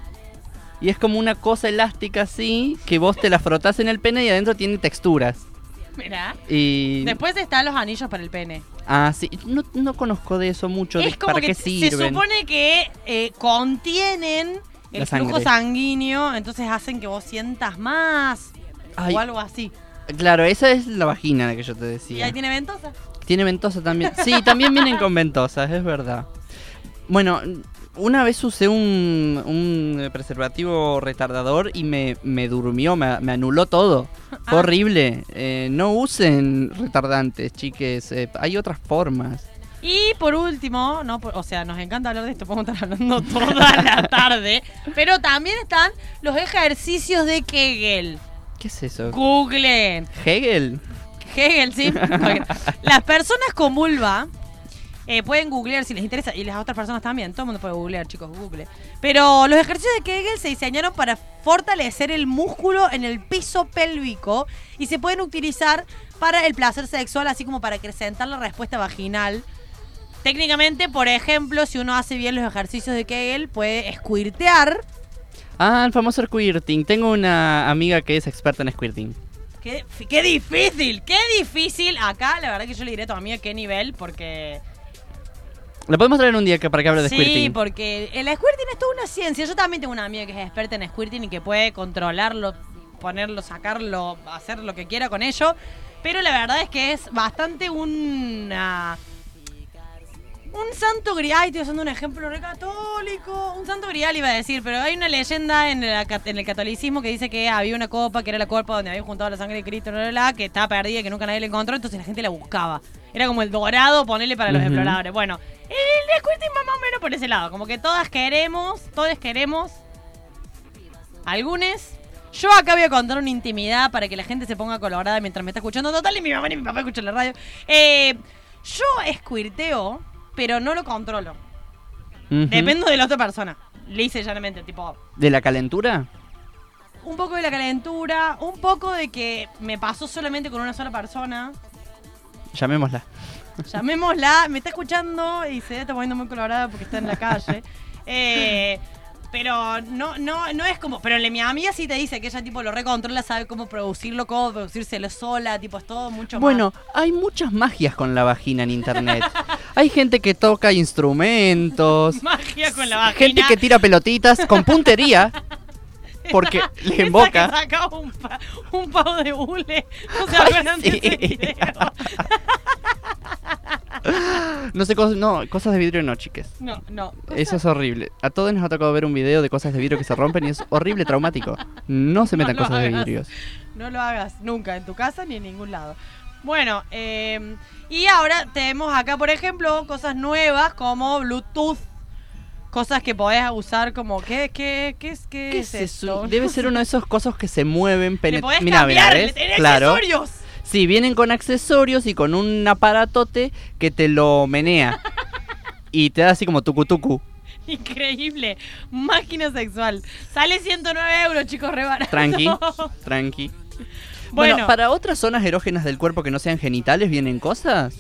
Speaker 6: Y es como una cosa elástica así, que vos te la frotás en el pene y adentro tiene texturas.
Speaker 5: mirá.
Speaker 6: Y.
Speaker 5: Después están los anillos para el pene.
Speaker 6: Ah, sí. No, no conozco de eso mucho. de
Speaker 5: Es como
Speaker 6: ¿Para
Speaker 5: que
Speaker 6: qué
Speaker 5: se
Speaker 6: sirven?
Speaker 5: supone que eh, contienen el flujo sanguíneo, entonces hacen que vos sientas más
Speaker 6: Ay,
Speaker 5: o algo así.
Speaker 6: Claro, esa es la vagina que yo te
Speaker 5: Y
Speaker 6: decía.
Speaker 5: ahí tiene ventosa.
Speaker 6: Tiene ventosa también. Sí, también vienen con ventosas, es verdad. Bueno, una vez usé un, un preservativo retardador y me, me durmió, me, me anuló todo. Fue
Speaker 5: Ah.
Speaker 6: horrible. Eh, no usen retardantes, chiques. eh, hay otras formas.
Speaker 5: Y por último, no, Por- o sea, nos encanta hablar de esto, podemos estar hablando toda la tarde, pero también están los ejercicios de Kegel.
Speaker 6: ¿Qué es eso?
Speaker 5: Googlen.
Speaker 6: ¿Hegel?
Speaker 5: Hegel, sí. Las personas con vulva eh, pueden googlear si les interesa, y las otras personas también. Todo el mundo puede googlear, chicos, google. Pero los ejercicios de Kegel se diseñaron para fortalecer el músculo en el piso pélvico y se pueden utilizar para el placer sexual, así como para acrecentar la respuesta vaginal. Técnicamente, por ejemplo, si uno hace bien los ejercicios de Kegel, puede squirtear.
Speaker 6: Ah, el famoso squirting. Tengo una amiga que es experta en squirting.
Speaker 5: Qué, qué difícil, qué difícil. Acá, la verdad que yo le diré a tu amiga qué nivel, porque
Speaker 6: ¿La podemos traer un día que para que hable de
Speaker 5: sí,
Speaker 6: squirting?
Speaker 5: porque el squirting es toda una ciencia. Yo también tengo una amiga que es experta en squirting y que puede controlarlo, ponerlo, sacarlo, hacer lo que quiera con ello. Pero la verdad es que es bastante una... Un santo grial, estoy usando un ejemplo re católico. Un santo grial iba a decir, pero hay una leyenda en el, en el catolicismo que dice que había una copa, que era la copa donde habían juntado la sangre de Cristo, bla, bla, bla, que estaba perdida, que nunca nadie la encontró, entonces la gente la buscaba. Era como el dorado, ponerle para los exploradores. Bueno, el squirting va más o menos por ese lado. Como que todas queremos, todos queremos. Algunos. Yo acá voy a contar una intimidad para que la gente se ponga colorada mientras me está escuchando. Total, y mi mamá y mi papá escuchan la radio. Eh, yo squirteo, pero no lo controlo. Dependo de la otra persona. Le hice llanamente, tipo,
Speaker 6: ¿De la calentura?
Speaker 5: un poco de la calentura, un poco de que me pasó solamente con una sola persona.
Speaker 6: Llamémosla.
Speaker 5: Llamémosla, me está escuchando y se está poniendo muy colorada porque está en la calle. Eh, pero no, no, no es como. Pero mi amiga sí te dice que ella tipo lo recontrola, sabe cómo producirlo, cómo producírselo sola, tipo, es todo mucho más.
Speaker 6: Bueno, hay muchas magias con la vagina en internet. hay gente que toca instrumentos,
Speaker 5: Magia con la vagina.
Speaker 6: gente que tira pelotitas con puntería porque
Speaker 5: Esa-
Speaker 6: le
Speaker 5: esa
Speaker 6: emboca.
Speaker 5: que sacaba un, pa- un pavo de hule.
Speaker 6: Sí.
Speaker 5: ese video.
Speaker 6: No sé, cosas, no, cosas de vidrio no, chiques.
Speaker 5: No, no.
Speaker 6: Eso es horrible. A todos nos ha tocado ver un video de cosas de vidrio que se rompen y es horrible, traumático. No se metan cosas de vidrios.
Speaker 5: No lo hagas nunca en tu casa ni en ningún lado. Bueno, eh, y ahora tenemos acá, por ejemplo, cosas nuevas como Bluetooth. Cosas que podés usar como, ¿qué, qué, qué es, qué
Speaker 6: ¿Qué
Speaker 5: es
Speaker 6: es eso? Debe ser uno de esos cosas que se mueven. Penet-
Speaker 5: podés
Speaker 6: Mirá, Claro.
Speaker 5: accesorios.
Speaker 6: Sí, vienen con accesorios y con un aparatote que te lo menea. y te da así como tucu tucu.
Speaker 5: Increíble. Máquina sexual. Sale 109 euros, chicos, re barato.
Speaker 6: Tranqui, tranqui. Bueno,
Speaker 5: Bueno,
Speaker 6: para otras zonas erógenas del cuerpo que no sean genitales, ¿vienen cosas?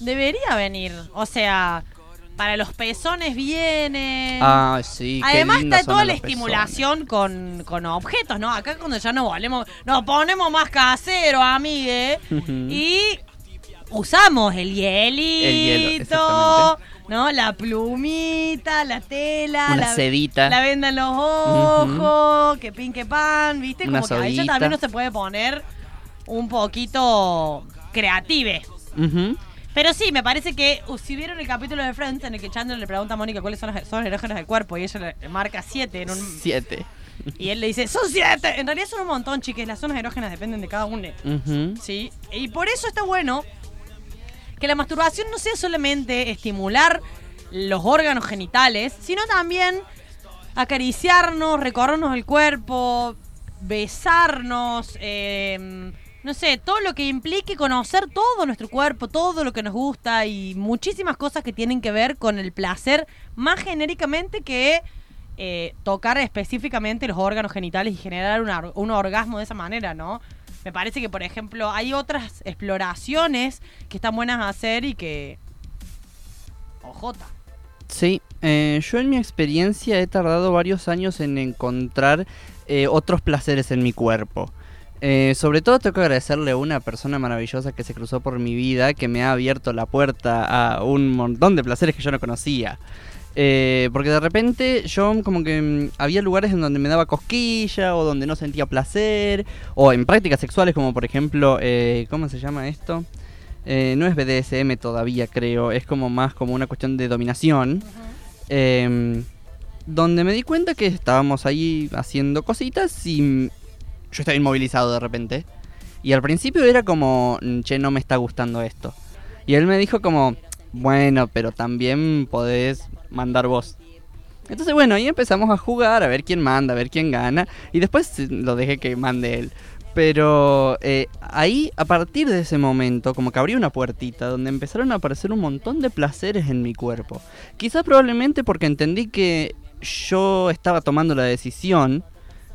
Speaker 5: debería venir. O sea, para los pezones viene.
Speaker 6: Ah, sí.
Speaker 5: Además está toda la estimulación con, con objetos, ¿no? Acá cuando ya nos volvemos, nos ponemos más caseros, amigue, y usamos el hielito,
Speaker 6: exactamente.
Speaker 5: ¿No? La plumita, la tela,
Speaker 6: Una
Speaker 5: la,
Speaker 6: sedita.
Speaker 5: la venda en los ojos, que pin que pan, ¿viste?
Speaker 6: Una
Speaker 5: Como que a ella
Speaker 6: sodita.
Speaker 5: también no se puede poner un poquito creative. Pero sí, me parece que uh, si vieron el capítulo de Friends en el que Chandler le pregunta a Mónica cuáles son las zonas erógenas del cuerpo y ella le marca siete en un,
Speaker 6: Siete.
Speaker 5: y él le dice, son siete. En realidad son un montón, chiques. Las zonas erógenas dependen de cada uno.
Speaker 6: Ujú.
Speaker 5: ¿Sí? Y por eso está bueno que la masturbación no sea solamente estimular los órganos genitales, sino también acariciarnos, recorrernos el cuerpo, besarnos, eh, no sé, todo lo que implique conocer todo nuestro cuerpo, todo lo que nos gusta y muchísimas cosas que tienen que ver con el placer más genéricamente que eh, tocar específicamente los órganos genitales y generar un orgasmo de esa manera, ¿no? Me parece que, por ejemplo, hay otras exploraciones que están buenas a hacer y que... Ojota.
Speaker 6: Sí, eh, yo en mi experiencia he tardado varios años en encontrar eh, otros placeres en mi cuerpo. Eh, sobre todo tengo que agradecerle a una persona maravillosa que se cruzó por mi vida, que me ha abierto la puerta a un montón de placeres que yo no conocía. Eh, porque de repente yo como que mm, había lugares en donde me daba cosquilla o donde no sentía placer, o en prácticas sexuales como por ejemplo, eh, ¿cómo se llama esto? Eh, no es BDSM todavía creo, es como más como una cuestión de dominación. Em, donde me di cuenta que estábamos ahí haciendo cositas y mm, yo estaba inmovilizado de repente. Y al principio era como, "Mm, che, no me está gustando esto. Y él me dijo como, bueno, pero también podés mandar vos. Entonces bueno, ahí empezamos a jugar, a ver quién manda, a ver quién gana. Y después lo dejé que mande él. Pero eh, ahí, a partir de ese momento, como que abrí una puertita donde empezaron a aparecer un montón de placeres en mi cuerpo. Quizás probablemente porque entendí que yo estaba tomando la decisión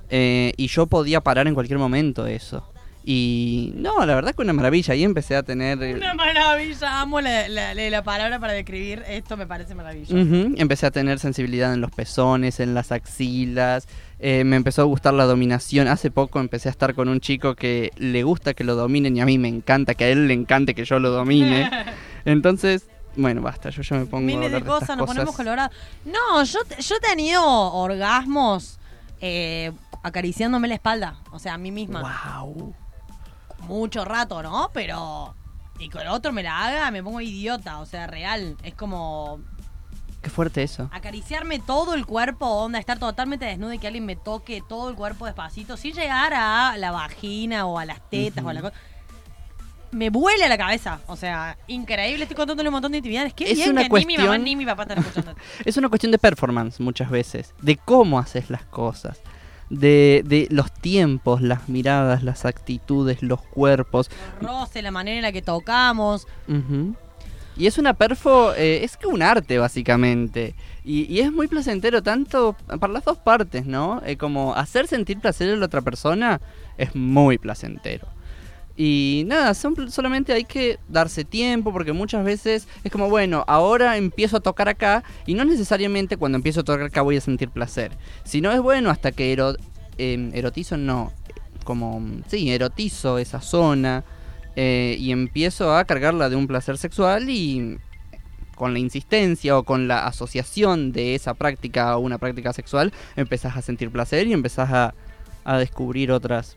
Speaker 6: eh, y yo podía parar en cualquier momento eso. Y no, la verdad que una maravilla. Ahí empecé a tener... eh,
Speaker 5: Una maravilla. Amo la, la- la- la palabra para describir esto, me parece maravilloso.
Speaker 6: Empecé a tener sensibilidad en los pezones, en las axilas. eh, me empezó a gustar la dominación. Hace poco empecé a estar con un chico que le gusta que lo dominen y a mí me encanta que a él le encante que yo lo domine. Entonces, bueno, basta, yo ya me pongo a
Speaker 5: Miles de
Speaker 6: estas
Speaker 5: cosas, nos ponemos colorados. No, yo, yo he tenido orgasmos eh, acariciándome la espalda. O sea, a mí misma.
Speaker 6: Wow.
Speaker 5: Mucho rato, ¿no? Pero. Y con otro me la haga, me pongo idiota. O sea, real. Es como
Speaker 6: Qué fuerte eso.
Speaker 5: acariciarme todo el cuerpo, onda, estar totalmente desnuda y que alguien me toque todo el cuerpo despacito, sin llegar a la vagina o a las tetas o a la cosa. Me vuela la cabeza. O sea, increíble. Estoy contándole un montón de intimidades. Qué
Speaker 6: Es
Speaker 5: bien
Speaker 6: una
Speaker 5: que ni mi mamá
Speaker 6: cuestión-
Speaker 5: ni mi papá están escuchando.
Speaker 6: Es una cuestión de performance muchas veces, de cómo haces las cosas, de, de los tiempos, las miradas, las actitudes, los cuerpos.
Speaker 5: roce, la manera en la que tocamos.
Speaker 6: Ujú. Y es una perfo, eh, es que un arte básicamente. Y, y es muy placentero tanto para las dos partes, ¿no? Eh, como hacer sentir placer a la otra persona es muy placentero. Y nada, son- solamente hay que darse tiempo porque muchas veces es como, bueno, ahora empiezo a tocar acá y no necesariamente cuando empiezo a tocar acá voy a sentir placer. Si no es bueno hasta que ero- em, erotizo, no, como, sí, erotizo esa zona eh, y empiezo a cargarla de un placer sexual y con la insistencia o con la asociación de esa práctica a una práctica sexual, empezás a sentir placer y empezás a, a descubrir otras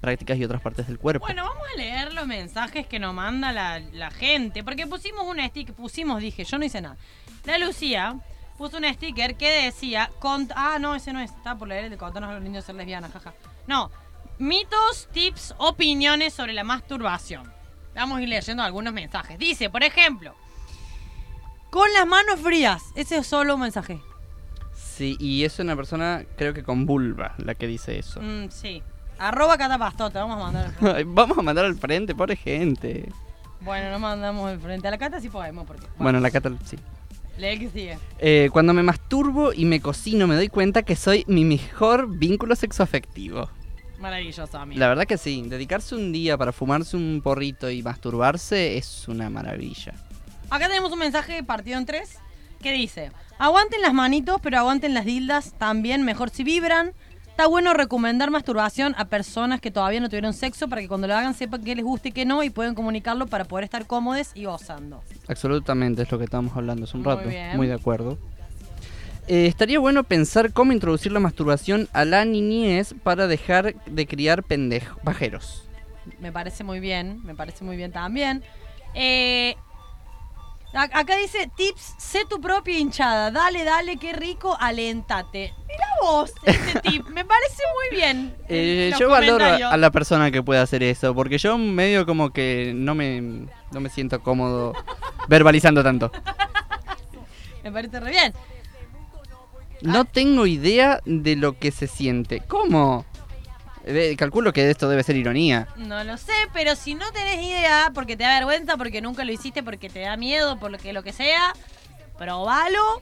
Speaker 6: prácticas y otras partes del cuerpo.
Speaker 5: Bueno, vamos a leer los mensajes que nos manda la, la gente. Porque pusimos un sticker, pusimos, dije, yo no hice nada. La Lucía puso un sticker que decía, cont- ah, no, ese no es, está por leer el de contarnos a los niños ser lesbianas, jaja. No, mitos, tips, opiniones sobre la masturbación. Vamos a ir leyendo algunos mensajes. Dice, por ejemplo, con las manos frías. Ese es solo un mensaje.
Speaker 6: Sí, y es una persona, creo que con vulva, la que dice eso.
Speaker 5: Mm, sí. Arroba Cata te vamos a mandar al frente.
Speaker 6: Vamos a mandar al frente, pobre gente.
Speaker 5: Bueno, no mandamos al frente. A la Cata sí podemos, porque.
Speaker 6: Bueno, la cata sí.
Speaker 5: Lee que sigue.
Speaker 6: Eh, cuando me masturbo y me cocino me doy cuenta que soy mi mejor vínculo sexoafectivo.
Speaker 5: Maravilloso, amigo.
Speaker 6: La verdad que sí, dedicarse un día para fumarse un porrito y masturbarse es una maravilla.
Speaker 5: Acá tenemos un mensaje partido en tres que dice: Aguanten las manitos, pero aguanten las dildas también, mejor si vibran. Está bueno recomendar masturbación a personas que todavía no tuvieron sexo para que cuando lo hagan sepan qué les gusta y qué no y pueden comunicarlo para poder estar cómodos y gozando.
Speaker 6: Absolutamente, es lo que estábamos hablando hace un
Speaker 5: Muy
Speaker 6: rato.
Speaker 5: bien.
Speaker 6: Muy de acuerdo. Eh, estaría bueno pensar cómo introducir la masturbación a la niñez para dejar de criar pendejos, pajeros.
Speaker 5: Me parece muy bien, me parece muy bien también. Eh, acá dice, tips, sé tu propia hinchada. Dale, dale, qué rico, alentate. Mira vos, ese tip, me parece muy bien.
Speaker 6: Eh, yo valoro a la persona que puede hacer eso, porque yo medio como que no me, no me siento cómodo verbalizando tanto.
Speaker 5: Me parece re bien.
Speaker 6: No tengo idea de lo que se siente. ¿Cómo? Calculo que esto debe ser ironía.
Speaker 5: No lo sé, pero si no tenés idea, porque te da vergüenza, porque nunca lo hiciste, porque te da miedo, por lo que, lo que sea, probalo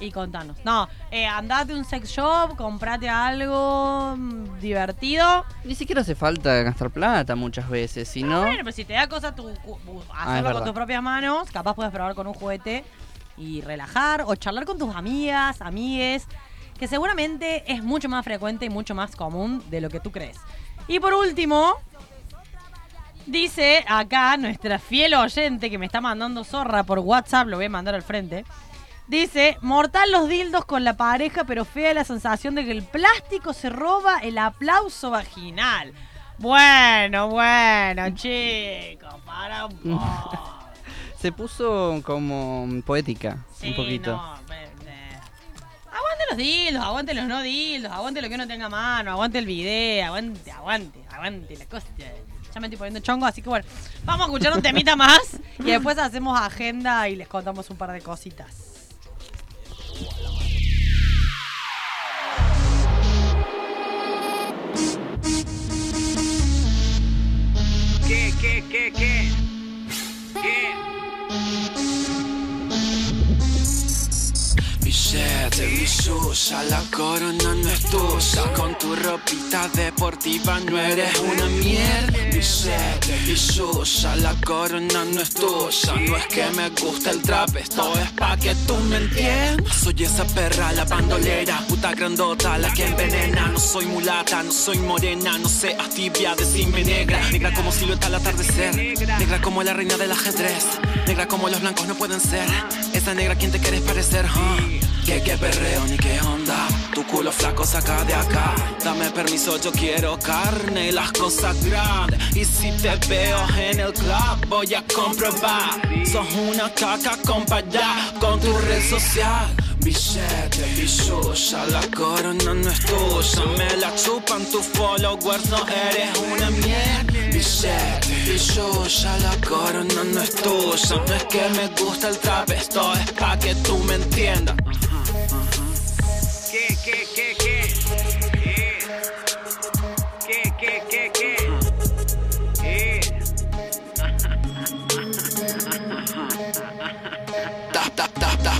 Speaker 5: y contanos. No, eh, andate a un sex shop, comprate algo mm, divertido.
Speaker 6: Ni siquiera hace falta gastar plata muchas veces, si no...
Speaker 5: Bueno, pero si te da cosa tu,
Speaker 6: Ah,
Speaker 5: hacerlo con tus propias manos, capaz puedes probar con un juguete y relajar o charlar con tus amigas, amigues, que seguramente es mucho más frecuente y mucho más común de lo que tú crees. Y por último, dice acá nuestra fiel oyente que me está mandando zorra por WhatsApp, lo voy a mandar al frente. Dice, mortal los dildos con la pareja, pero fea la sensación de que el plástico se roba el aplauso vaginal. Bueno, bueno, chicos, para un poco.
Speaker 6: Se puso como poética,
Speaker 5: Sí,
Speaker 6: un poquito.
Speaker 5: no, los dildos, aguante los no dildos, aguante lo que uno tenga a mano, aguante el video, aguante, aguante, aguante la cosa. Ya me estoy poniendo chongo, así que bueno, vamos a escuchar un temita más y después hacemos agenda y les contamos un par de cositas.
Speaker 8: ¿Qué, qué, qué, qué? ¿Qué?
Speaker 7: Billete, billulla, la corona no es tuya. Con tu ropita deportiva no eres una mierda. Billete, billulla, la corona no es tuya. No es que me gusta el trap, esto es pa' que tú me entiendas. Soy esa perra, la bandolera, puta grandota, la que envenena. No soy mulata, no soy morena, no seas tibia, decime negra. Negra como silueta al atardecer, negra como la reina del ajedrez. Negra como los blancos no pueden ser. Esa negra, ¿quién te quieres parecer? huh? Que qué perreo ni qué onda. Tu culo flaco saca de acá. Dame permiso, yo quiero carne y las cosas grandes. Y si te veo en el club, voy a comprobar. Sos una caca comparada con tu red social. Billete, billulla, la corona no es tuya. Me la chupan tus followers, no eres una mierda. Billete, billulla, la corona no es tuya. No es que me gusta el trap, esto es pa' que tú me entiendas. Ta, ta, ta,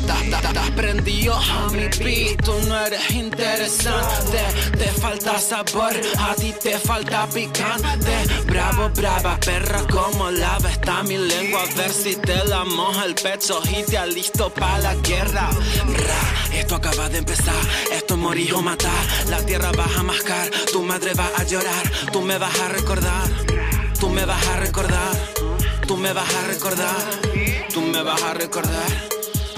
Speaker 7: prendido a mi beat, tú no eres interesante, te falta sabor, a ti te falta picante, bravo, brava, perra como lava, está mi lengua, a ver si te la moja el pecho y te alisto pa' la guerra, Ra, esto acaba de empezar, esto es morir o matar, la tierra vas a mascar, tu madre va a llorar, tú me vas a recordar, tú me vas a recordar, tú me vas a recordar, tú me vas a recordar,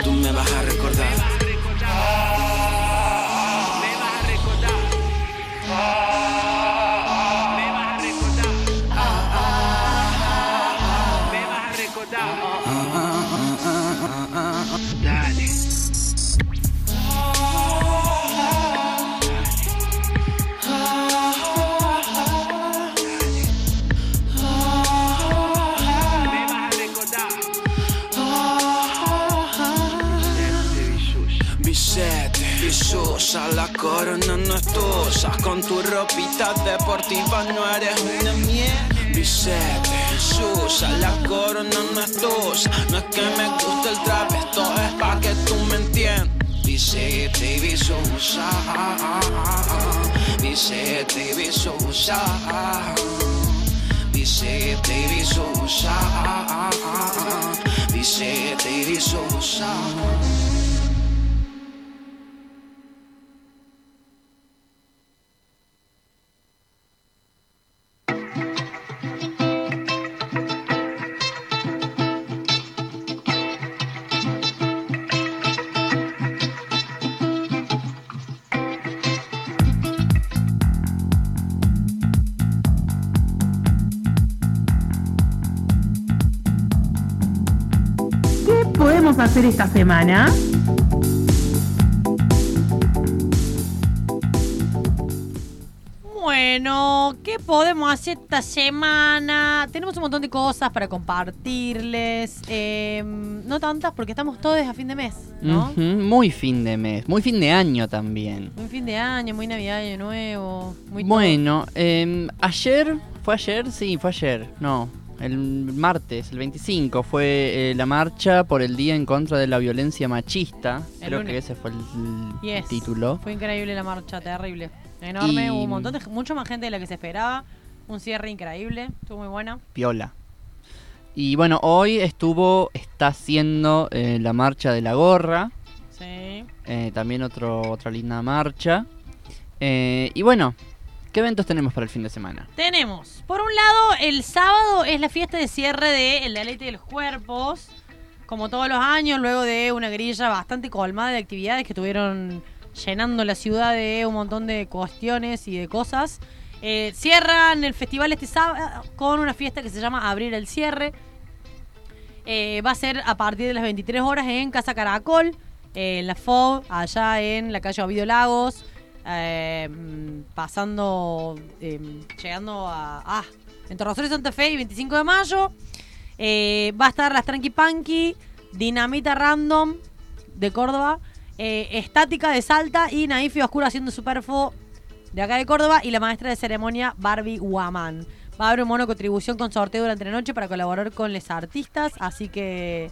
Speaker 7: tú me vas a recordar. Susa, la corona no es tuya. Con tu ropita deportiva no eres una mierda. Vicente, Susa, la corona no es tuya. No es que me guste el trap, esto es pa' que tú me entiendas. Vicente y Visusa, Vicente y Visusa. Vicente y Visusa, Vicente y Visusa.
Speaker 2: Podemos hacer esta semana?
Speaker 5: Bueno, ¿qué podemos hacer esta semana? Tenemos un montón de cosas para compartirles. eh, no tantas porque estamos todos a fin de mes, ¿no?
Speaker 6: Muy fin de mes, muy fin de año también.
Speaker 5: Muy fin de año, muy Navidad, Año Nuevo. Muy.
Speaker 6: Bueno, em, ayer, ¿fue ayer? Sí, fue ayer. No, el martes, el 25, fue eh, la marcha por el Día en contra de la violencia machista.
Speaker 5: El
Speaker 6: Creo
Speaker 5: lunes.
Speaker 6: que ese fue el, título.
Speaker 5: Fue increíble la marcha, terrible. Enorme,
Speaker 6: Y-
Speaker 5: hubo un montón de, mucho más gente de la que se esperaba. Un cierre increíble, estuvo muy buena.
Speaker 6: Piola. Y bueno, hoy estuvo, está haciendo eh, la marcha de la gorra.
Speaker 5: Sí.
Speaker 6: eh, también otro, otra linda marcha. Y bueno, ¿qué eventos tenemos para el fin de semana?
Speaker 5: Tenemos, por un lado, el sábado es la fiesta de cierre de El Deleite de los Cuerpos. Como todos los años, luego de una grilla bastante colmada de actividades que estuvieron llenando la ciudad de un montón de cuestiones y de cosas. Eh, cierran el festival este sábado con una fiesta que se llama Abrir el Cierre. Eh, va a ser a partir de las 23 horas en Casa Caracol, en la FOB, allá en la calle Ovidio Lagos, eh, pasando, eh, llegando a... Ah, en Torrosero Santa Fe y 25 de mayo. Eh, va a estar las Tranqui Dinamita Random de Córdoba, Estática de Salta y Naif y Oscuro haciendo Superfo de acá de Córdoba y la maestra de ceremonia Barbie Guamán. Va a haber un mono contribución con sorteo durante la noche para colaborar con los artistas, así que...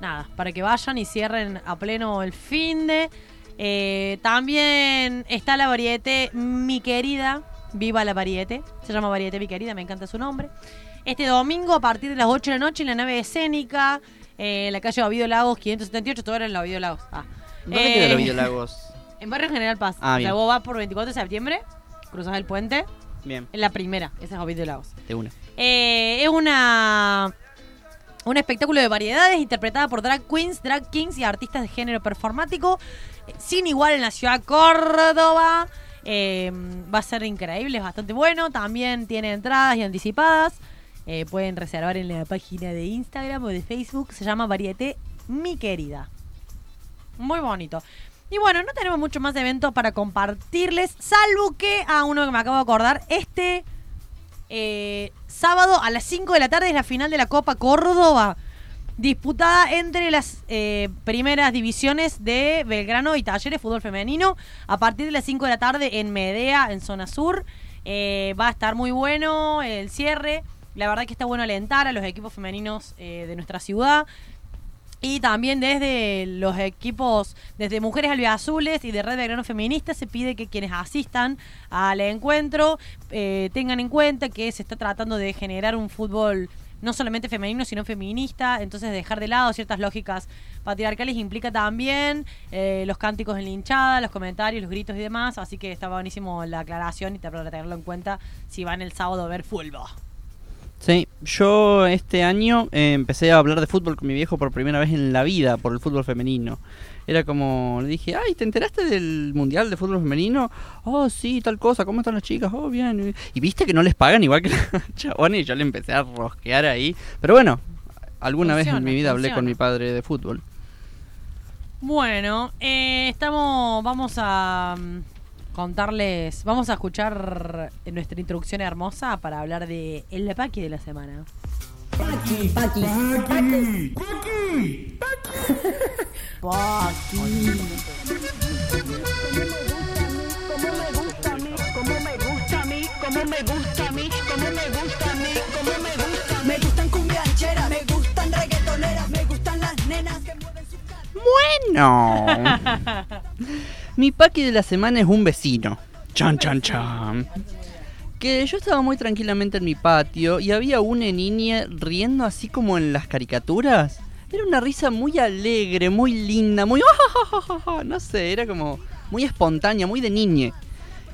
Speaker 5: nada, para que vayan y cierren a pleno el fin de... Eh, también está la variete Mi Querida, Viva la Variete, se llama Variete Mi Querida, me encanta su nombre. Este domingo a partir de las 8 de la noche en la nave escénica, eh, en la calle Ovidio Lagos 578, todo era en la Ovidio Lagos. Ah.
Speaker 6: ¿Dónde
Speaker 5: Eh,
Speaker 6: queda Ovidio Lagos?
Speaker 5: En Barrio General Paz.
Speaker 6: Ah,
Speaker 5: o
Speaker 6: bien.
Speaker 5: sea, vos vas por 24 de septiembre, cruzas el puente,
Speaker 6: Bien,
Speaker 5: en la primera, esa es Ovidio Lagos.
Speaker 6: de una.
Speaker 5: Eh, es una un espectáculo de variedades interpretada por drag queens, drag kings y artistas de género performático, eh, sin igual en la ciudad Córdoba. Eh, va a ser increíble, es bastante bueno. También tiene entradas y anticipadas. Eh, pueden reservar en la página de Instagram o de Facebook. Se llama Varieté Mi Querida. Muy bonito. Y bueno, no tenemos mucho más eventos para compartirles, salvo que a uno que me acabo de acordar, este eh, sábado a las 5 de la tarde es la final de la Copa Córdoba, disputada entre las eh, primeras divisiones de Belgrano y Talleres Fútbol Femenino, a partir de las 5 de la tarde en Medea, en zona sur. Eh, va a estar muy bueno el cierre. La verdad que está bueno alentar a los equipos femeninos de nuestra ciudad. Y también desde los equipos, desde Mujeres Albiazules y de Red Belgrano Feminista, se pide que quienes asistan al encuentro eh, tengan en cuenta que se está tratando de generar un fútbol no solamente femenino, sino feminista. Entonces, dejar de lado ciertas lógicas patriarcales implica también eh, los cánticos en la hinchada, los comentarios, los gritos y demás. Así que está buenísimo la aclaración y para tenerlo en cuenta si van el sábado a ver fútbol.
Speaker 6: Sí, yo este año eh, empecé a hablar de fútbol con mi viejo por primera vez en la vida, por el fútbol femenino. Era como, le dije, ay, ¿te enteraste del Mundial de Fútbol Femenino? Oh, sí, tal cosa, ¿cómo están las chicas? Oh, bien. Y viste que no les pagan igual que los chabones y yo le empecé a rosquear ahí. Pero bueno, alguna vez en mi vida hablé con mi padre de fútbol.
Speaker 5: Bueno, eh, estamos, vamos a contarles, vamos a escuchar nuestra introducción hermosa para hablar de el paqui de la semana.
Speaker 1: Paqui, paqui.
Speaker 8: Paqui, Paqui, Paqui.
Speaker 4: Me gustan cumbiancheras, me gustan reggaetoneras, me gustan las nenas que mueven su
Speaker 6: Bueno. Mi paqui de la semana es un vecino. Chan, chan, chan. Que yo estaba muy tranquilamente en mi patio y había una niña riendo así como en las caricaturas. Era una risa muy alegre, muy linda, muy... No sé, era como muy espontánea, muy de niñe.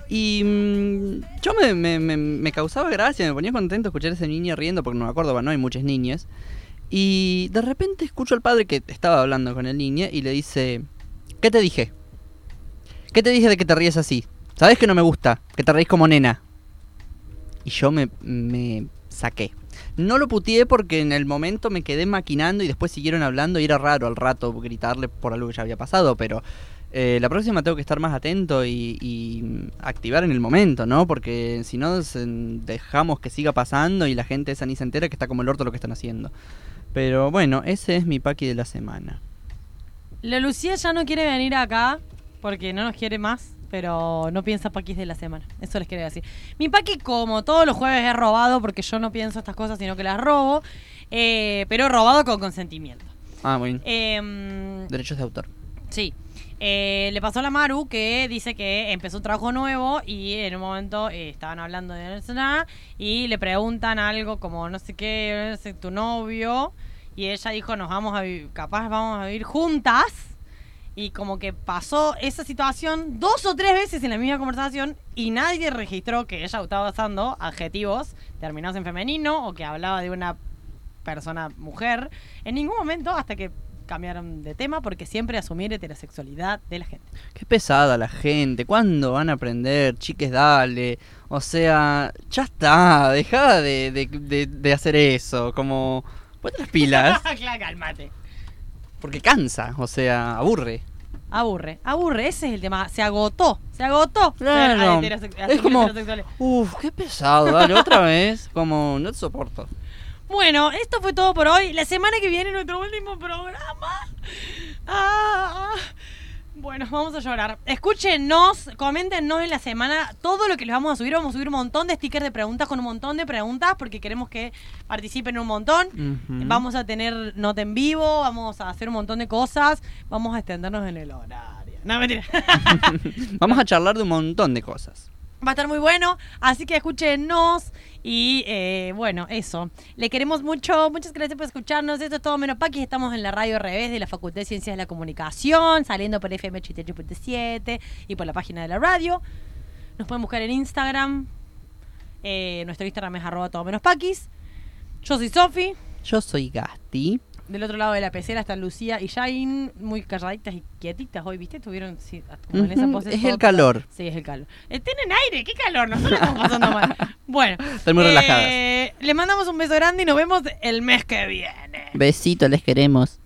Speaker 6: Y mm, yo me, me- me- me causaba gracia, me ponía contento escuchar a esa niña riendo, porque no me acuerdo, no hay muchas niñas. Y de repente escucho al padre que estaba hablando con el niño y le dice, ¿qué te dije? ¿Qué te dije de que te ríes así? ¿Sabes que no me gusta? Que te reís como nena. Y yo me, saqué. No lo puteé porque en el momento me quedé maquinando y después siguieron hablando y era raro al rato gritarle por algo que ya había pasado, pero eh, la próxima tengo que estar más atento y, activar en el momento, ¿no? Porque si no dejamos que siga pasando y la gente esa ni se entera que está como el orto lo que están haciendo. Pero bueno, ese es mi paqui de la semana.
Speaker 5: La Lucía ya no quiere venir acá porque no nos quiere más, pero no piensa paquis de la semana. Eso les quería decir. Mi paqui, como todos los jueves, es robado porque yo no pienso estas cosas, sino que las robo, eh, pero robado con consentimiento.
Speaker 6: Ah, muy bien.
Speaker 5: Em,
Speaker 6: Derechos de autor.
Speaker 5: Sí. Eh, le pasó a la Maru que dice que empezó un trabajo nuevo y en un momento eh, estaban hablando de nada y le preguntan algo como no sé qué, no sé, tu novio y ella dijo nos vamos a vivir, capaz vamos a vivir juntas y como que pasó esa situación dos o tres veces en la misma conversación y nadie registró que ella estaba usando adjetivos terminados en femenino o que hablaba de una persona mujer en ningún momento hasta que cambiaron de tema porque siempre asumir heterosexualidad de la gente.
Speaker 6: Qué pesada la gente. ¿Cuándo van a aprender? Chiques, dale. O sea, ya está. Deja de, de, de- de hacer eso. Como, ponte las pilas.
Speaker 5: claro, calmate.
Speaker 6: Porque cansa. O sea, aburre.
Speaker 5: Aburre, aburre, ese es el tema. Se agotó, se agotó.
Speaker 6: Claro. Es como, uff, qué pesado. Dale, otra vez. Como, no te soporto.
Speaker 5: Bueno, esto fue todo por hoy. La semana que viene nuestro último programa. Ah, bueno, vamos a llorar. Escúchenos, coméntenos en la semana todo lo que les vamos a subir. Vamos a subir un montón de stickers de preguntas con un montón de preguntas porque queremos que participen un montón. Vamos a tener nota en vivo, vamos a hacer un montón de cosas. Vamos a extendernos en el horario. No, mentira.
Speaker 6: Vamos a charlar de un montón de cosas.
Speaker 5: Va a estar muy bueno, así que escúchenos y eh, bueno, eso. Le queremos mucho, muchas gracias por escucharnos. Esto es todo menos Paquis. Estamos en la radio revés de la Facultad de Ciencias de la Comunicación, saliendo por FM 88.7 y por la página de la radio. Nos pueden buscar en Instagram. Eh, nuestro Instagram es arroba todo menos Paquis. Yo soy Sofi.
Speaker 6: Yo soy Gasti.
Speaker 5: Del otro lado de la pecera están Lucía y Jain, muy calladitas y quietitas hoy, ¿viste? Estuvieron sí, como en esa pose.
Speaker 6: es el calor.
Speaker 5: Sí, es el calor. Eh, tienen aire, ¿qué calor? Nosotros estamos pasando mal. Bueno.
Speaker 6: Están muy relajadas.
Speaker 5: eh, Les mandamos un beso grande y nos vemos el mes que viene.
Speaker 6: Besito, les queremos.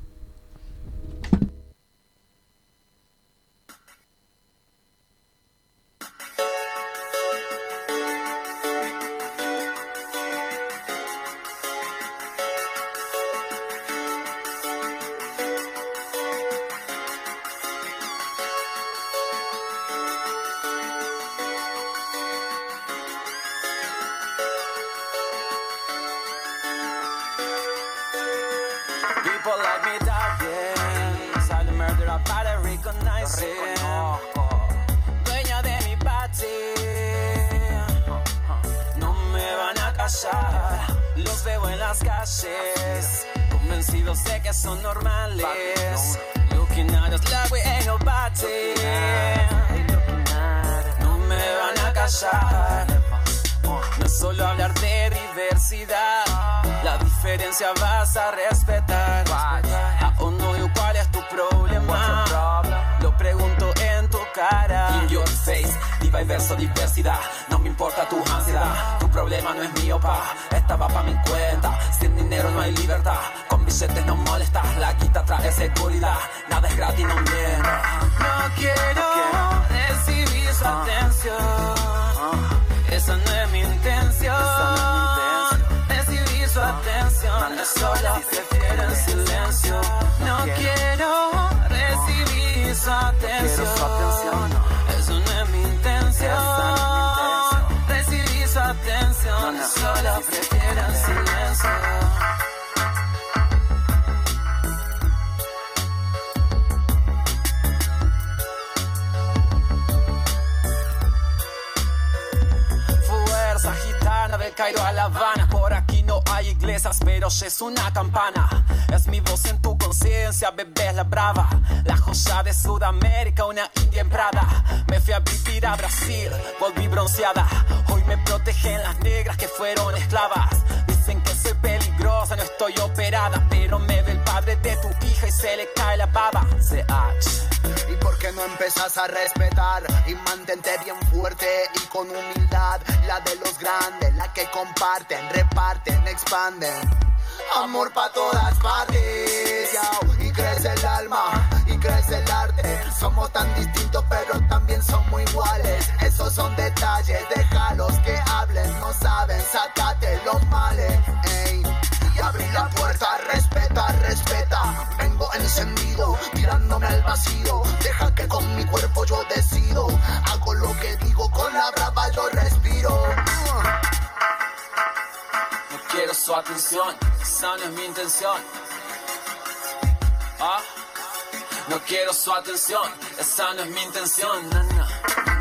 Speaker 7: Es mi voz en tu conciencia, bebé la brava. La joya de Sudamérica, una india en Prada. Me fui a vivir a Brasil, volví bronceada. Hoy me protegen las negras que fueron esclavas. Dicen que soy peligrosa, no estoy operada. Pero me ve el padre de tu hija y se le cae la baba. CH.
Speaker 9: ¿Y por qué no empezás a respetar y mantente bien fuerte y con humildad? La de los grandes, la que comparten, reparten, expanden. Amor pa' todas partes, y crece el alma, y crece el arte. Somos tan distintos, pero también somos iguales. Esos son detalles, déjalos que hablen, no saben, sácate los males. ey. Y abrí la puerta, respeta, respeta. Vengo encendido, tirándome al vacío. Deja que con mi cuerpo yo decido. Hago lo que digo, con la brava yo respiro.
Speaker 7: No quiero su atención, esa no es mi intención. Ah, no quiero su atención, esa no es mi intención. na.